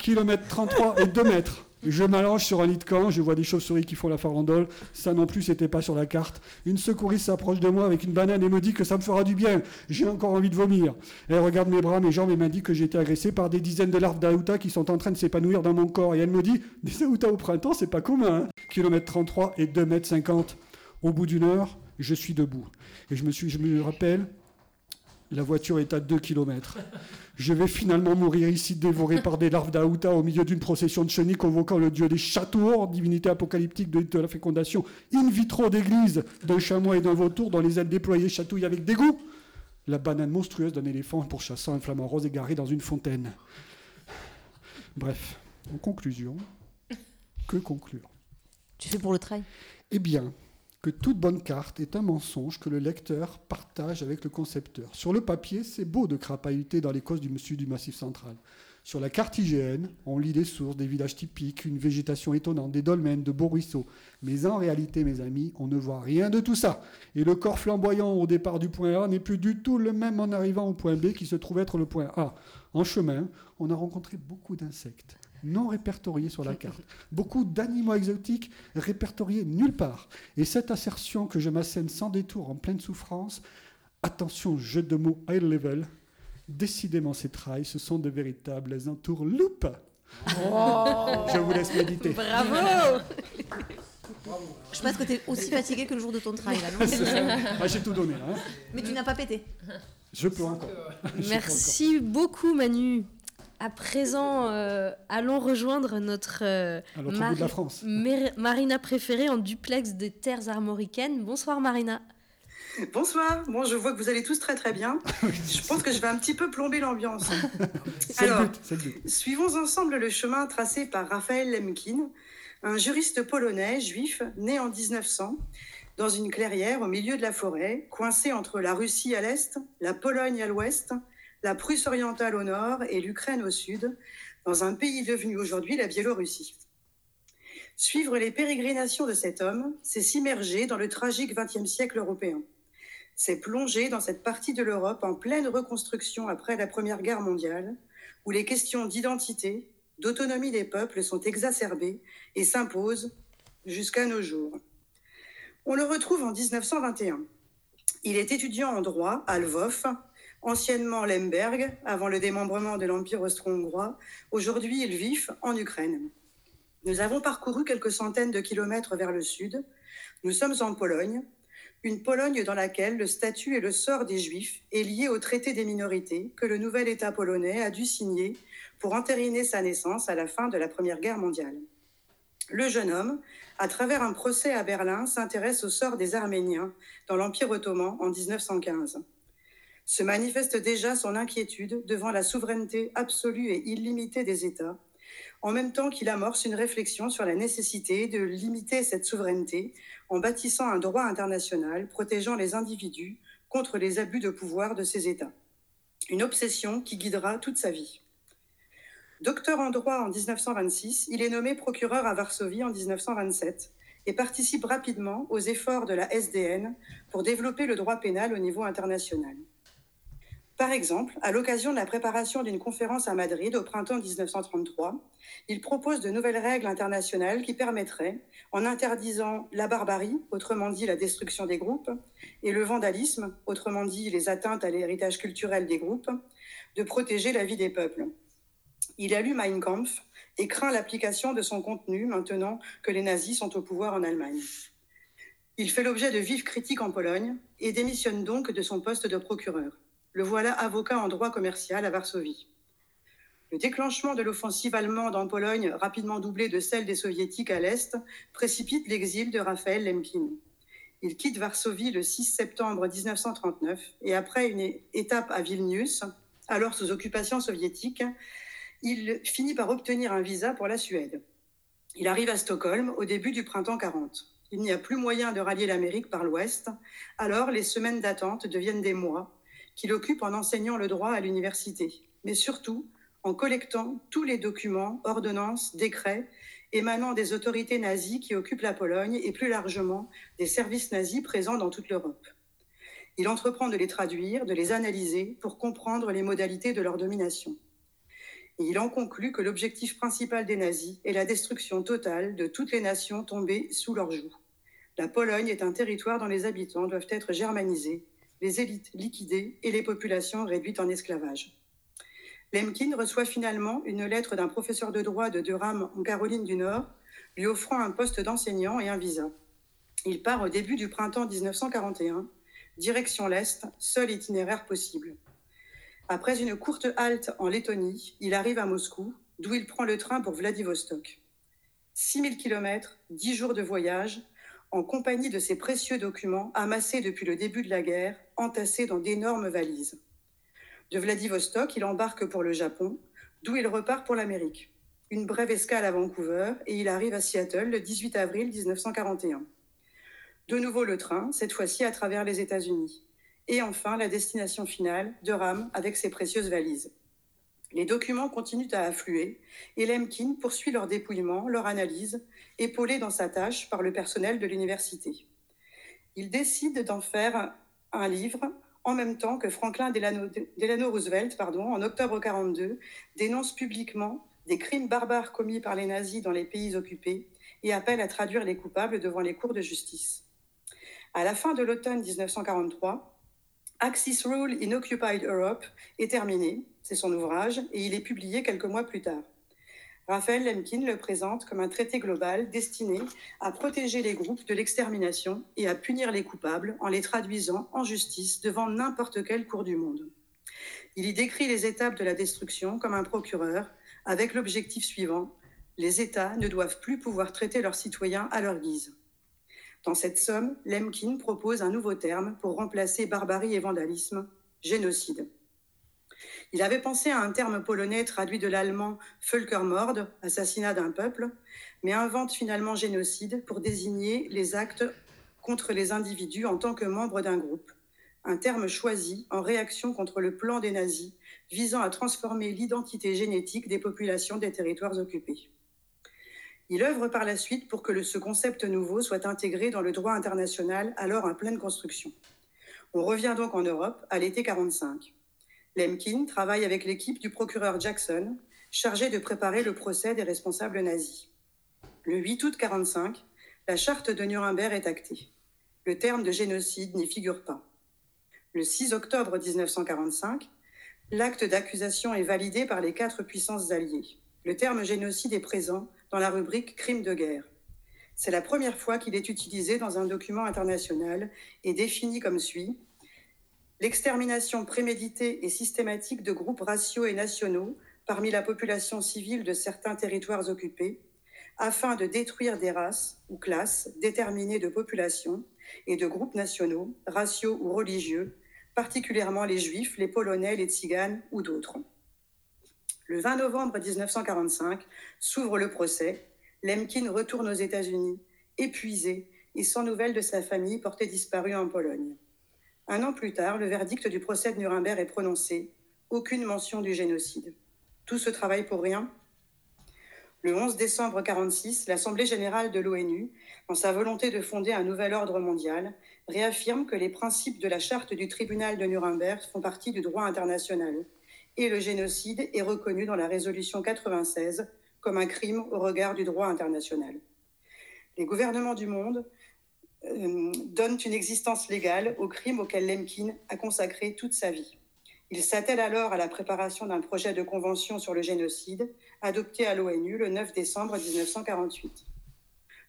Kilomètre 33 et 2 mètres. Je m'allonge sur un lit de camp, je vois des chauves-souris qui font la farandole. Ça non plus, c'était pas sur la carte. Une secouriste s'approche de moi avec une banane et me dit que ça me fera du bien. J'ai encore envie de vomir. Elle regarde mes bras, mes jambes et m'indique que j'ai été agressé par des dizaines de larves d'aouta qui sont en train de s'épanouir dans mon corps. Et elle me dit Des aoutas au printemps, c'est pas commun. Hein Kilomètre 33 et 2 mètres 50. Au bout d'une heure, je suis debout. Et je me, suis, je me rappelle, la voiture est à 2 km. Je vais finalement mourir ici dévoré par des larves d'aouta au milieu d'une procession de chenilles convoquant le dieu des châteaux, divinité apocalyptique de, de la fécondation in vitro d'église d'un chamois et d'un vautour dont les ailes déployées chatouillent avec dégoût. La banane monstrueuse d'un éléphant pourchassant un flamant rose égaré dans une fontaine. Bref, en conclusion, que conclure? Tu fais pour le trail? Eh bien, toute bonne carte est un mensonge que le lecteur partage avec le concepteur. Sur le papier, c'est beau de crapahuter dans les causes du monsieur du Massif central. Sur la carte IGN, on lit des sources, des villages typiques, une végétation étonnante, des dolmens, de beaux ruisseaux. Mais en réalité, mes amis, on ne voit rien de tout ça. Et le corps flamboyant au départ du point A n'est plus du tout le même en arrivant au point B qui se trouve être le point A. En chemin, on a rencontré beaucoup d'insectes non répertoriés sur la carte, beaucoup d'animaux exotiques répertoriés nulle part. Et cette assertion que je m'assène sans détour en pleine souffrance, attention, jeu de mots high level, décidément ces trails, ce sont de véritables entourloupes. Je vous laisse méditer. Bravo Je pense que tu es aussi fatigué que le jour de ton trail. Ah, J'ai tout donné hein. Mais tu n'as pas pété. Je peux encore. Peux Merci beaucoup Manu. À présent, euh, allons rejoindre notre euh, À l'autre bout de Mari- la France. Mar- Marina préférée en duplex des terres armoricaines. Bonsoir Marina. Bonsoir, bon je vois que vous allez tous très très bien. Je pense que je vais un petit peu plomber l'ambiance. Le Alors, but, c'est le but. suivons ensemble le chemin tracé par Raphaël Lemkin, un juriste polonais juif né en 1900 dans une clairière au milieu de la forêt, coincé entre la Russie à l'est, la Pologne à l'ouest, la Prusse orientale au nord et l'Ukraine au sud, dans un pays devenu aujourd'hui la Biélorussie. Suivre les pérégrinations de cet homme, c'est s'immerger dans le tragique XXe siècle européen. C'est plonger dans cette partie de l'Europe en pleine reconstruction après la Première Guerre mondiale, où les questions d'identité, d'autonomie des peuples sont exacerbées et s'imposent jusqu'à nos jours. On le retrouve en 1921. Il est étudiant en droit à Lvov, anciennement Lemberg, avant le démembrement de l'Empire austro-hongrois, aujourd'hui Lviv, en Ukraine. Nous avons parcouru quelques centaines de kilomètres vers le sud. Nous sommes en Pologne, une Pologne dans laquelle le statut et le sort des Juifs est lié au traité des minorités que le nouvel État polonais a dû signer pour entériner sa naissance à la fin de la Première Guerre mondiale. Le jeune homme, à travers un procès à Berlin, s'intéresse au sort des Arméniens dans l'Empire ottoman en 1915. Se manifeste déjà son inquiétude devant la souveraineté absolue et illimitée des États, en même temps qu'il amorce une réflexion sur la nécessité de limiter cette souveraineté en bâtissant un droit international protégeant les individus contre les abus de pouvoir de ces États. Une obsession qui guidera toute sa vie. Docteur en droit en 1926, il est nommé procureur à Varsovie en 1927 et participe rapidement aux efforts de la SDN pour développer le droit pénal au niveau international. Par exemple, à l'occasion de la préparation d'une conférence à Madrid au printemps 1933, il propose de nouvelles règles internationales qui permettraient, en interdisant la barbarie, autrement dit la destruction des groupes, et le vandalisme, autrement dit les atteintes à l'héritage culturel des groupes, de protéger la vie des peuples. Il a lu Mein Kampf et craint l'application de son contenu maintenant que les nazis sont au pouvoir en Allemagne. Il fait l'objet de vives critiques en Pologne et démissionne donc de son poste de procureur. Le voilà avocat en droit commercial à Varsovie. Le déclenchement de l'offensive allemande en Pologne, rapidement doublée de celle des soviétiques à l'Est, précipite l'exil de Raphaël Lemkin. Il quitte Varsovie le 6 septembre 1939 et après une étape à Vilnius, alors sous occupation soviétique, il finit par obtenir un visa pour la Suède. Il arrive à Stockholm au début du printemps 40. Il n'y a plus moyen de rallier l'Amérique par l'Ouest, alors les semaines d'attente deviennent des mois qu'il occupe en enseignant le droit à l'université, mais surtout en collectant tous les documents, ordonnances, décrets émanant des autorités nazies qui occupent la Pologne et plus largement des services nazis présents dans toute l'Europe. Il entreprend de les traduire, de les analyser pour comprendre les modalités de leur domination. Il en conclut que l'objectif principal des nazis est la destruction totale de toutes les nations tombées sous leur joug. La Pologne est un territoire dont les habitants doivent être germanisés, les élites liquidées et les populations réduites en esclavage. Lemkin reçoit finalement une lettre d'un professeur de droit de Durham en Caroline du Nord, lui offrant un poste d'enseignant et un visa. Il part au début du printemps 1941, direction l'Est, seul itinéraire possible. Après une courte halte en Lettonie, il arrive à Moscou, d'où il prend le train pour Vladivostok. 6000 km, 10 jours de voyage, en compagnie de ses précieux documents amassés depuis le début de la guerre, entassés dans d'énormes valises. De Vladivostok, il embarque pour le Japon, d'où il repart pour l'Amérique. Une brève escale à Vancouver et il arrive à Seattle le 18 avril 1941. De nouveau le train, cette fois-ci à travers les États-Unis. Et enfin la destination finale, Durham, avec ses précieuses valises. Les documents continuent à affluer et Lemkin poursuit leur dépouillement, leur analyse, épaulé dans sa tâche par le personnel de l'université. Il décide d'en faire un livre en même temps que Franklin Delano, Roosevelt, pardon, en octobre 42, dénonce publiquement des crimes barbares commis par les nazis dans les pays occupés et appelle à traduire les coupables devant les cours de justice. À la fin de l'automne 1943, Axis Rule in Occupied Europe est terminé, c'est son ouvrage, et il est publié quelques mois plus tard. Raphaël Lemkin le présente comme un traité global destiné à protéger les groupes de l'extermination et à punir les coupables en les traduisant en justice devant n'importe quelle cour du monde. Il y décrit les étapes de la destruction comme un procureur avec l'objectif suivant les États ne doivent plus pouvoir traiter leurs citoyens à leur guise. Dans cette somme, Lemkin propose un nouveau terme pour remplacer barbarie et vandalisme, génocide. Il avait pensé à un terme polonais traduit de l'allemand Völkermord, assassinat d'un peuple, mais invente finalement génocide pour désigner les actes contre les individus en tant que membres d'un groupe, un terme choisi en réaction contre le plan des nazis visant à transformer l'identité génétique des populations des territoires occupés. Il œuvre par la suite pour que ce concept nouveau soit intégré dans le droit international alors en pleine construction. On revient donc en Europe à l'été 45. Lemkin travaille avec l'équipe du procureur Jackson, chargé de préparer le procès des responsables nazis. Le 8 août 45, la charte de Nuremberg est actée. Le terme de génocide n'y figure pas. Le 6 octobre 1945, l'acte d'accusation est validé par les quatre puissances alliées. Le terme génocide est présent dans la rubrique crimes de guerre. C'est la première fois qu'il est utilisé dans un document international et défini comme suit. L'extermination préméditée et systématique de groupes raciaux et nationaux parmi la population civile de certains territoires occupés, afin de détruire des races ou classes déterminées de populations et de groupes nationaux, raciaux ou religieux, particulièrement les juifs, les polonais, les tziganes ou d'autres. Le 20 novembre 1945 s'ouvre le procès. Lemkin retourne aux États-Unis, épuisé et sans nouvelles de sa famille portée disparue en Pologne. Un an plus tard, le verdict du procès de Nuremberg est prononcé. Aucune mention du génocide. Tout ce travail pour rien Le 11 décembre 1946, l'Assemblée générale de l'ONU, dans sa volonté de fonder un nouvel ordre mondial, réaffirme que les principes de la charte du tribunal de Nuremberg font partie du droit international et le génocide est reconnu dans la résolution 96 comme un crime au regard du droit international. Les gouvernements du monde euh, donnent une existence légale au crime auquel Lemkin a consacré toute sa vie. Il s'attelle alors à la préparation d'un projet de convention sur le génocide adopté à l'ONU le 9 décembre 1948.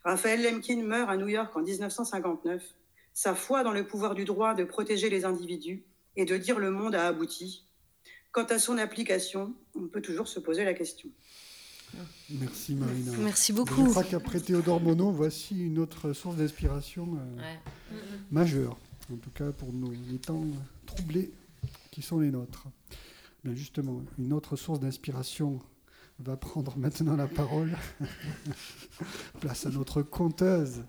Raphaël Lemkin meurt à New York en 1959. Sa foi dans le pouvoir du droit de protéger les individus et de dire le monde a abouti. Quant à son application, on peut toujours se poser la question. Merci Marina. Merci Je beaucoup. crois qu'après Théodore Monod, voici une autre source d'inspiration euh, Ouais. majeure, en tout cas pour nos, les temps troublés qui sont les nôtres. Bien justement, une autre source d'inspiration va prendre maintenant la parole. Place à notre conteuse,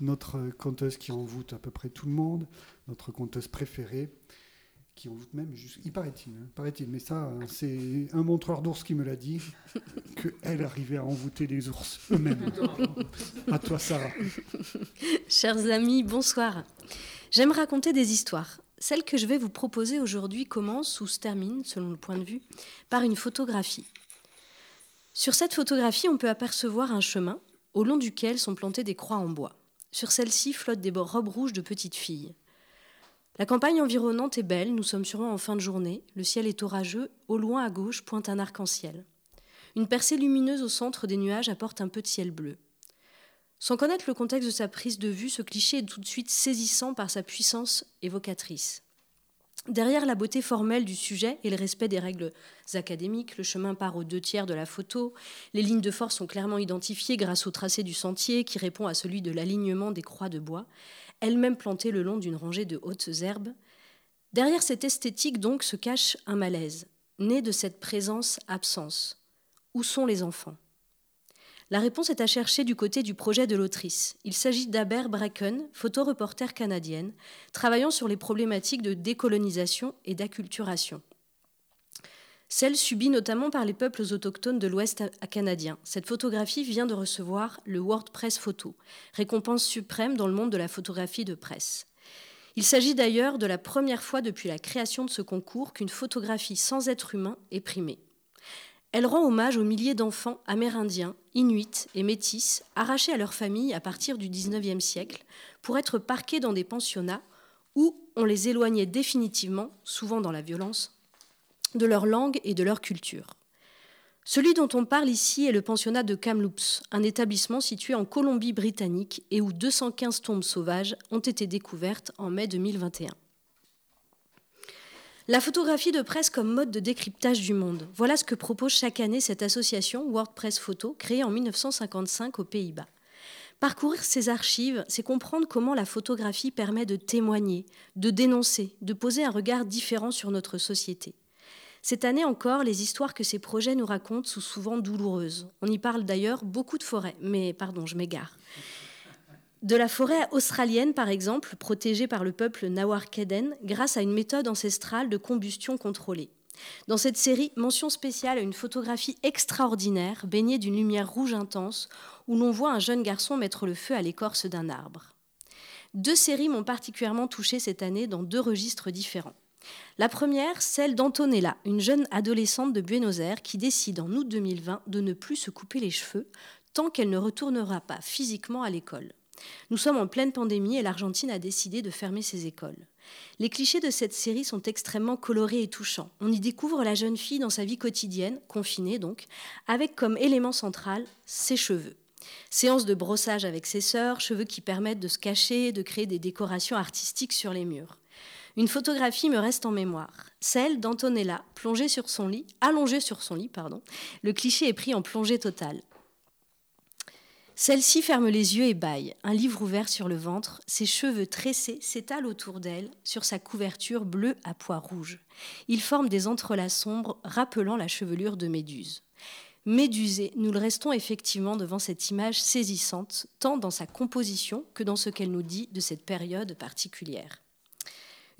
notre conteuse qui envoûte à peu près tout le monde, notre conteuse préférée, qui envoûte même, jus- il paraît-il, hein, paraît-il, mais ça, hein, c'est un montreur d'ours qui me l'a dit, qu'elle arrivait à envoûter les ours eux-mêmes. à toi, Sarah. Chers amis, bonsoir. J'aime raconter des histoires. Celle que je vais vous proposer aujourd'hui commence ou se termine, selon le point de vue, par une photographie. Sur cette photographie, on peut apercevoir un chemin au long duquel sont plantées des croix en bois. Sur celle-ci flottent des robes rouges de petites filles. La campagne environnante est belle, nous sommes sûrement en fin de journée, le ciel est orageux, au loin à gauche pointe un arc-en-ciel. Une percée lumineuse au centre des nuages apporte un peu de ciel bleu. Sans connaître le contexte de sa prise de vue, ce cliché est tout de suite saisissant par sa puissance évocatrice. Derrière la beauté formelle du sujet et le respect des règles académiques, le chemin part aux deux tiers de la photo, les lignes de force sont clairement identifiées grâce au tracé du sentier qui répond à celui de l'alignement des croix de bois, elles-mêmes plantées le long d'une rangée de hautes herbes. Derrière cette esthétique donc se cache un malaise, né de cette présence-absence. Où sont les enfants? La réponse est à chercher du côté du projet de l'autrice. Il s'agit d'Aber Bracken, photoreporter canadienne, travaillant sur les problématiques de décolonisation et d'acculturation. Celle subie notamment par les peuples autochtones de l'Ouest canadien. Cette photographie vient de recevoir le World Press Photo, récompense suprême dans le monde de la photographie de presse. Il s'agit d'ailleurs de la première fois depuis la création de ce concours qu'une photographie sans être humain est primée. Elle rend hommage aux milliers d'enfants amérindiens, inuits et métis arrachés à leur famille à partir du XIXe siècle pour être parqués dans des pensionnats où on les éloignait définitivement, souvent dans la violence, de leur langue et de leur culture. Celui dont on parle ici est le pensionnat de Kamloops, un établissement situé en Colombie-Britannique et où 215 tombes sauvages ont été découvertes en mai 2021. La photographie de presse comme mode de décryptage du monde. Voilà ce que propose chaque année cette association WordPress Photo, créée en 1955 aux Pays-Bas. Parcourir ces archives, c'est comprendre comment la photographie permet de témoigner, de dénoncer, de poser un regard différent sur notre société. Cette année encore, les histoires que ces projets nous racontent sont souvent douloureuses. On y parle d'ailleurs beaucoup de forêts, mais pardon, je m'égare. De la forêt australienne, par exemple, protégée par le peuple Nawarkeden grâce à une méthode ancestrale de combustion contrôlée. Dans cette série, mention spéciale à une photographie extraordinaire, baignée d'une lumière rouge intense, où l'on voit un jeune garçon mettre le feu à l'écorce d'un arbre. Deux séries m'ont particulièrement touchée cette année dans deux registres différents. La première, celle d'Antonella, une jeune adolescente de Buenos Aires qui décide en août 2020 de ne plus se couper les cheveux tant qu'elle ne retournera pas physiquement à l'école. Nous sommes en pleine pandémie et l'Argentine a décidé de fermer ses écoles. Les clichés de cette série sont extrêmement colorés et touchants. On y découvre la jeune fille dans sa vie quotidienne, confinée donc, avec comme élément central ses cheveux. Séance de brossage avec ses sœurs, cheveux qui permettent de se cacher, de créer des décorations artistiques sur les murs. Une photographie me reste en mémoire, celle d'Antonella, plongée sur son lit, allongée sur son lit, pardon. Le cliché est pris en plongée totale. Celle-ci ferme les yeux et bâille, un livre ouvert sur le ventre, ses cheveux tressés s'étalent autour d'elle, sur sa couverture bleue à pois rouges. Ils forment des entrelacs sombres rappelant la chevelure de Méduse. Médusés, nous le restons effectivement devant cette image saisissante, tant dans sa composition que dans ce qu'elle nous dit de cette période particulière.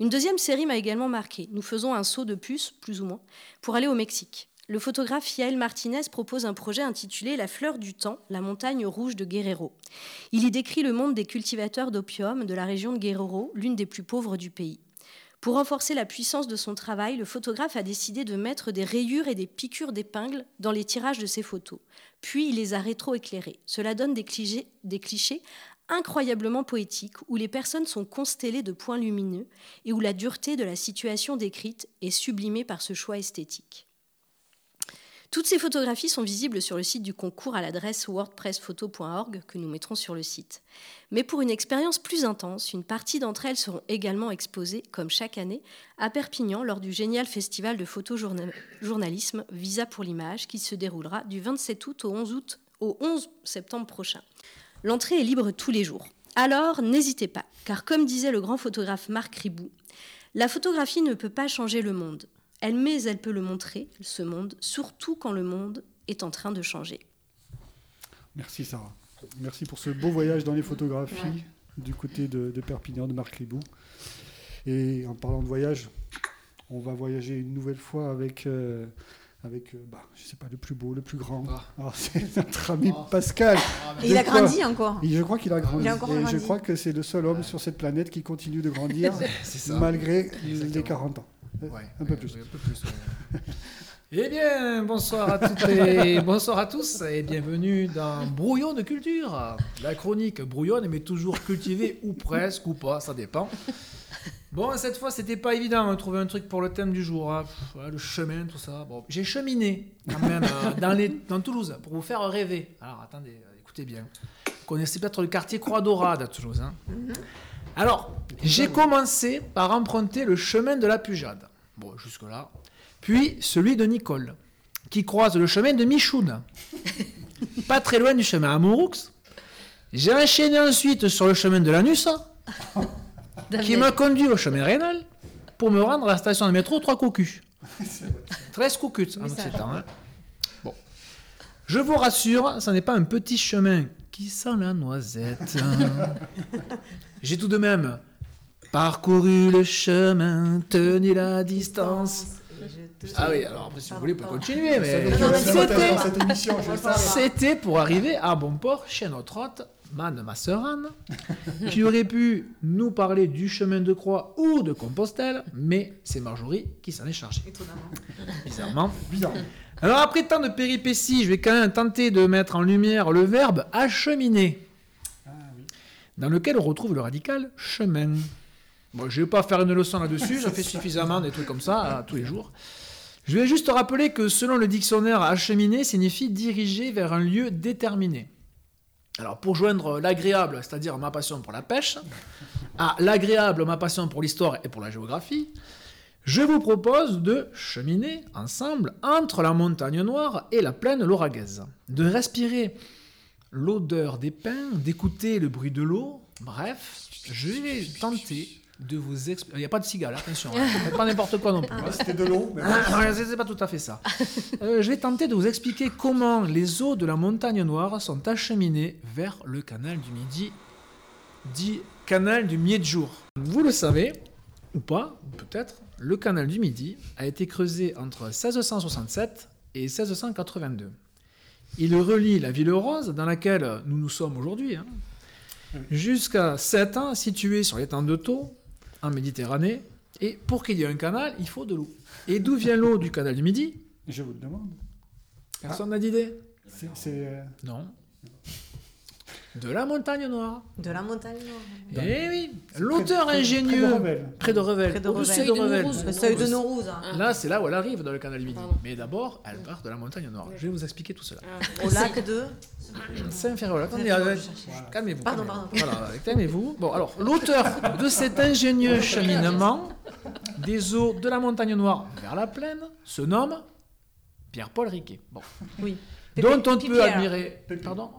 Une deuxième série m'a également marqué. Nous faisons un saut de puce, plus ou moins, pour aller au Mexique. Le photographe Yael Martinez propose un projet intitulé La fleur du temps, la montagne rouge de Guerrero. Il y décrit le monde des cultivateurs d'opium de la région de Guerrero, l'une des plus pauvres du pays. Pour renforcer la puissance de son travail, le photographe a décidé de mettre des rayures et des piqûres d'épingles dans les tirages de ses photos. Puis il les a rétro-éclairés. Cela donne des clichés incroyablement poétiques où les personnes sont constellées de points lumineux et où la dureté de la situation décrite est sublimée par ce choix esthétique. Toutes ces photographies sont visibles sur le site du concours à l'adresse wordpressphoto.org que nous mettrons sur le site. Mais pour une expérience plus intense, une partie d'entre elles seront également exposées, comme chaque année, à Perpignan lors du génial festival de photojournalisme Visa pour l'image qui se déroulera du 27 août au 11, août, au 11 septembre prochain. L'entrée est libre tous les jours. Alors n'hésitez pas, car comme disait le grand photographe Marc Ribou, la photographie ne peut pas changer le monde. Elle, mais elle peut le montrer, ce monde, surtout quand le monde est en train de changer. Merci Sarah. Merci pour ce beau voyage dans les photographies du côté de, de Perpignan, de Marc Ribou. Et en parlant de voyage, on va voyager une nouvelle fois avec, euh, avec euh, bah, je sais pas, le plus beau, le plus grand. Ah. Alors, c'est notre ami Pascal. Et il a grandi encore. Et je crois qu'il a grandi. Il a encore et je crois que c'est le seul homme sur cette planète qui continue de grandir C'est ça. malgré les Exactement. 40 ans. Ouais, un peu ouais, plus. ouais, un peu plus. eh bien, bonsoir à toutes et bonsoir à tous et bienvenue dans Brouillon de culture. La chronique brouillonne mais toujours cultivée ou presque ou pas, ça dépend. Bon, cette fois, c'était pas évident de trouver un truc pour le thème du jour. hein. Pff, le chemin, tout ça. Bon, j'ai cheminé quand même euh, dans, les, dans Toulouse pour vous faire rêver. Alors, attendez, euh, écoutez bien. Vous connaissez peut-être le quartier Croix-Dorade à Toulouse. hein. Alors, j'ai commencé par emprunter le chemin de la Pujade. Bon, jusque-là. Puis celui de Nicole, qui croise le chemin de Michoun. Pas très loin du chemin à Mouroux. J'ai enchaîné ensuite sur le chemin de l'Anus, qui m'a conduit au chemin rénal pour me rendre à la station de métro Trois Cocus. 13 Cocus en occitan. hein. Bon. Je vous rassure, ce n'est pas un petit chemin qui sent la noisette. J'ai tout de même parcouru le chemin, tenu la distance. Ah oui, alors après, si vous voulez, vous pouvez continuer, mais c'était pour arriver à bon port chez notre hôte, Man, ma sœur Anne, qui aurait pu nous parler du chemin de croix ou de Compostelle, mais c'est Marjorie qui s'en est chargée. Bizarrement. Bizarre. Alors après tant de péripéties, je vais quand même tenter de mettre en lumière le verbe acheminer, dans lequel on retrouve le radical chemin. Bon, je vais pas faire une leçon là-dessus, ça fait suffisamment des trucs comme ça euh, tous les jours. Je vais juste rappeler que selon le dictionnaire, acheminer signifie diriger vers un lieu déterminé. Alors pour joindre l'agréable, c'est-à-dire ma passion pour la pêche, à l'agréable, ma passion pour l'histoire et pour la géographie, je vous propose de cheminer ensemble entre la montagne noire et la plaine lauragaise, de respirer l'odeur des pins, d'écouter le bruit de l'eau, bref, je vais tenter de vous expliquer. Il n'y a pas de cigale, attention, hein. pas n'importe quoi non plus. Ouais, C'était de l'eau. mais. Ah, c'est pas tout à fait ça. Euh, je vais tenter de vous expliquer comment les eaux de la montagne noire sont acheminées vers le canal du Midi, dit canal du Miedjour. Vous le savez, ou pas, peut-être, le canal du Midi a été creusé entre 1667 et 1682. Il relie la ville rose, dans laquelle nous nous sommes aujourd'hui, hein, jusqu'à Setan, situé sur l'étang de Thau, en Méditerranée. Et pour qu'il y ait un canal, il faut de l'eau. Et d'où vient l'eau du canal du Midi? Je vous le demande. Personne n'a d'idée C'est- euh, Non. De la montagne noire. De la montagne noire. Eh oui, l'auteur près de- ingénieux. près de Revel. Près de Revel. Près de Au-dessus Revel. de Seuil de seuil de hein. Là, c'est là où elle arrive dans le canal du Midi. Pardon. Mais d'abord, elle part de la montagne noire. Je vais vous expliquer tout cela. Au lac de. Saint-Ferréol. Attendez, euh, calmez-vous. Pardon, calmez-vous. Voilà, calmez-vous. Bon, alors, l'auteur de cet ingénieux cheminement des eaux de la montagne noire vers la plaine se nomme Pierre-Paul Riquet. Bon. Oui. Dont on Pipi peut admirer. Pardon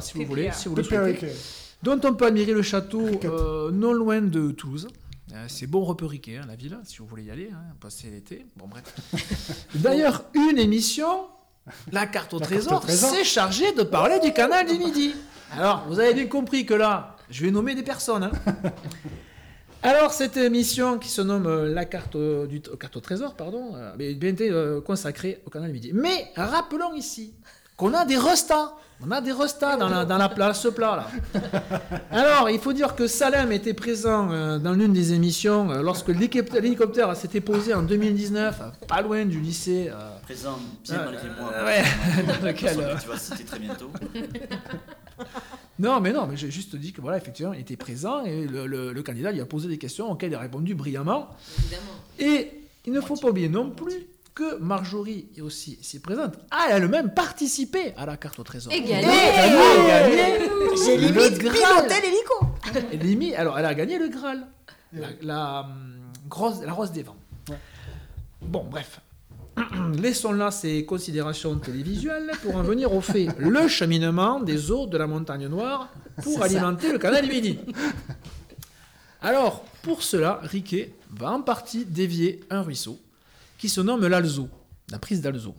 si vous voulez, si vous le souhaitez. Dont on peut admirer le château euh, non loin de Toulouse. Euh, C'est bon reperiquet, hein, la ville, si vous voulez y aller, hein, passer l'été. Bon, bref. D'ailleurs, une émission, la carte au trésor, au trésor. s'est chargée de parler du canal du Midi. Alors, vous avez bien compris que là, je vais nommer des personnes. Alors, cette émission qui se nomme euh, la carte, euh, du, carte au trésor, pardon, euh, a bien été euh, consacrée au canal du Midi. Mais rappelons ici qu'on a des restats. On a des restats dans la, dans la place, ce plat là. Alors, il faut dire que Salem était présent euh, dans l'une des émissions euh, lorsque l'hélicoptère s'était posé en 2019, euh, pas loin du lycée. euh, Présent bien Ouais, malgré moi. ouais, dans lequel, euh, Tu vas citer très bientôt. Non, mais non, mais j'ai juste dit que voilà, effectivement, il était présent et le, le- le candidat lui a posé des questions auxquelles il a répondu brillamment. Évidemment. Et il ne faut pas oublier non plus que Marjorie est aussi ici présente. Ah, elle a elle-même participé à la carte au trésor. Et gagné. Elle a gagné J'ai le limite Graal. piloté l'hélico. Limite, alors elle a gagné le Graal, la, la, hum, grosse, la rose des vents. Bon, bref. Laissons là ces considérations télévisuelles pour en venir au fait. Le cheminement des eaux de la montagne noire pour alimenter le canal du Midi. Alors, pour cela, Riquet va en partie dévier un ruisseau qui se nomme l'Alzo, la prise d'Alzo.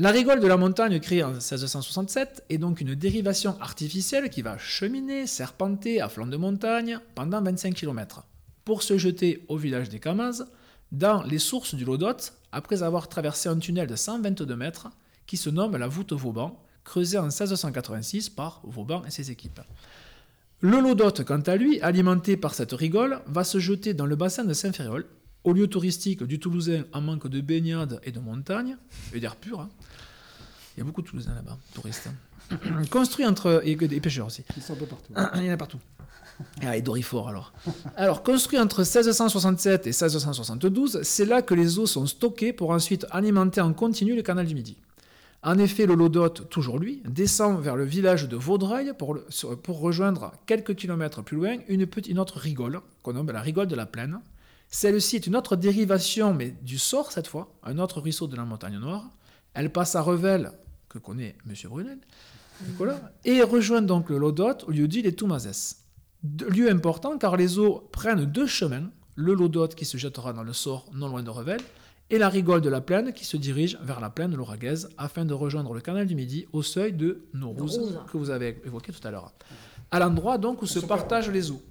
La rigole de la montagne créée en 1667 est donc une dérivation artificielle qui va cheminer, serpenter à flanc de montagne pendant 25 km pour se jeter au village des Camazes dans les sources du Lodot après avoir traversé un tunnel de 122 mètres qui se nomme la voûte Vauban, creusée en 1686 par Vauban et ses équipes. Le Lodot, quant à lui, alimenté par cette rigole, va se jeter dans le bassin de Saint-Ferréol, au lieu touristique du Toulousain en manque de baignade et de montagne, et d'air pur. hein. Il y a beaucoup de Toulousains là-bas, touristes. hein. Construit entre. et des pêcheurs aussi. Ils sont un peu partout. Il y en a partout. Ah, Dorifort alors. Alors, construit entre 1667 et 1672, c'est là que les eaux sont stockées pour ensuite alimenter en continu le canal du Midi. En effet, le Lodot, toujours lui, descend vers le village de Vaudreuil pour, rejoindre quelques kilomètres plus loin une autre rigole, qu'on nomme la rigole de la Plaine. Celle-ci est une autre dérivation, mais du Sort cette fois, un autre ruisseau de la montagne noire. Elle passe à Revel, que connaît M. Brunel, Nicolas, et rejoint donc le Lodot au lieu dit les Toumazès. Lieu important car les eaux prennent deux chemins, le Lodot qui se jettera dans le Sort non loin de Revel, et la rigole de la plaine qui se dirige vers la plaine lauragaise afin de rejoindre le canal du Midi au seuil de Nourouz. que vous avez évoqué tout à l'heure. À l'endroit donc où se partagent les eaux.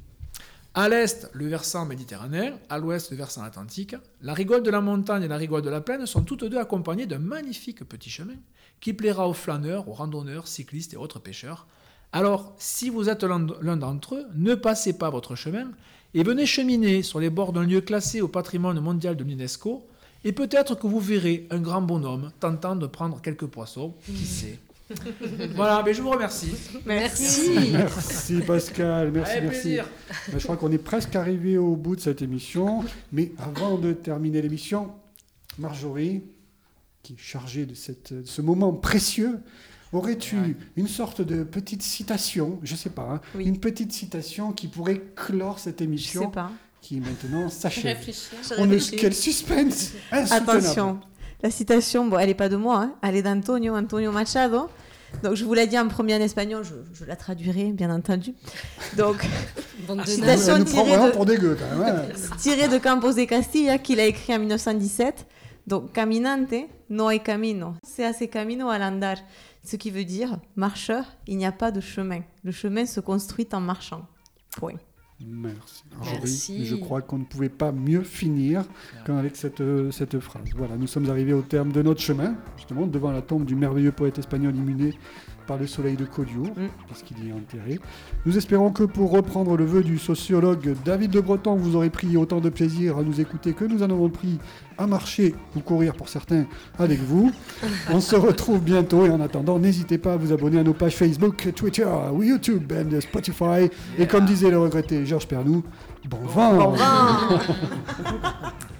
À l'est, le versant méditerranéen, à l'ouest, le versant atlantique. La rigole de la montagne et la rigole de la plaine sont toutes deux accompagnées d'un magnifique petit chemin qui plaira aux flâneurs, aux randonneurs, cyclistes et autres pêcheurs. Alors, si vous êtes l'un d'entre eux, ne passez pas votre chemin et venez cheminer sur les bords d'un lieu classé au patrimoine mondial de l'UNESCO et peut-être que vous verrez un grand bonhomme tentant de prendre quelques poissons, qui sait? voilà, mais je vous remercie. Merci. Merci Pascal, merci, Avec merci. plaisir. Ben, Je crois qu'on est presque arrivé au bout de cette émission. Mais avant de terminer l'émission, Marjorie, qui est chargée de, cette, de ce moment précieux, aurais-tu une sorte de petite citation, je sais pas, hein, Oui. une petite citation qui pourrait clore cette Je sais émission pas. qui maintenant s'achève. On ne- Quel suspense. Attention, la citation, bon, elle n'est pas de moi, hein, elle est d'Antonio, Antonio Machado. Donc je vous l'ai dit en premier en espagnol, je, je la traduirai bien entendu. Donc Citation tirée vraiment de- pour des gueux quand même. hein. tiré de Campos de Castilla qu'il a écrit en 1917. Donc caminante, no hay camino, se hace camino al andar. Ce qui veut dire marcheur, il n'y a pas de chemin. Le chemin se construit en marchant. Point. Merci. Je crois qu'on ne pouvait pas mieux finir qu'avec cette, euh, cette phrase. Voilà, nous sommes arrivés au terme de notre chemin, justement, devant la tombe du merveilleux poète espagnol immuné par le soleil de Collioure, Mm. parce qu'il y est enterré. Nous espérons que pour reprendre le vœu du sociologue David de Breton, vous aurez pris autant de plaisir à nous écouter que nous en avons pris à marcher ou courir pour certains avec vous. On se retrouve bientôt et en attendant, n'hésitez pas à vous abonner à nos pages Facebook, Twitter, ou YouTube et Spotify. Et comme disait le regretté Georges Pernou, bon vent Bon vent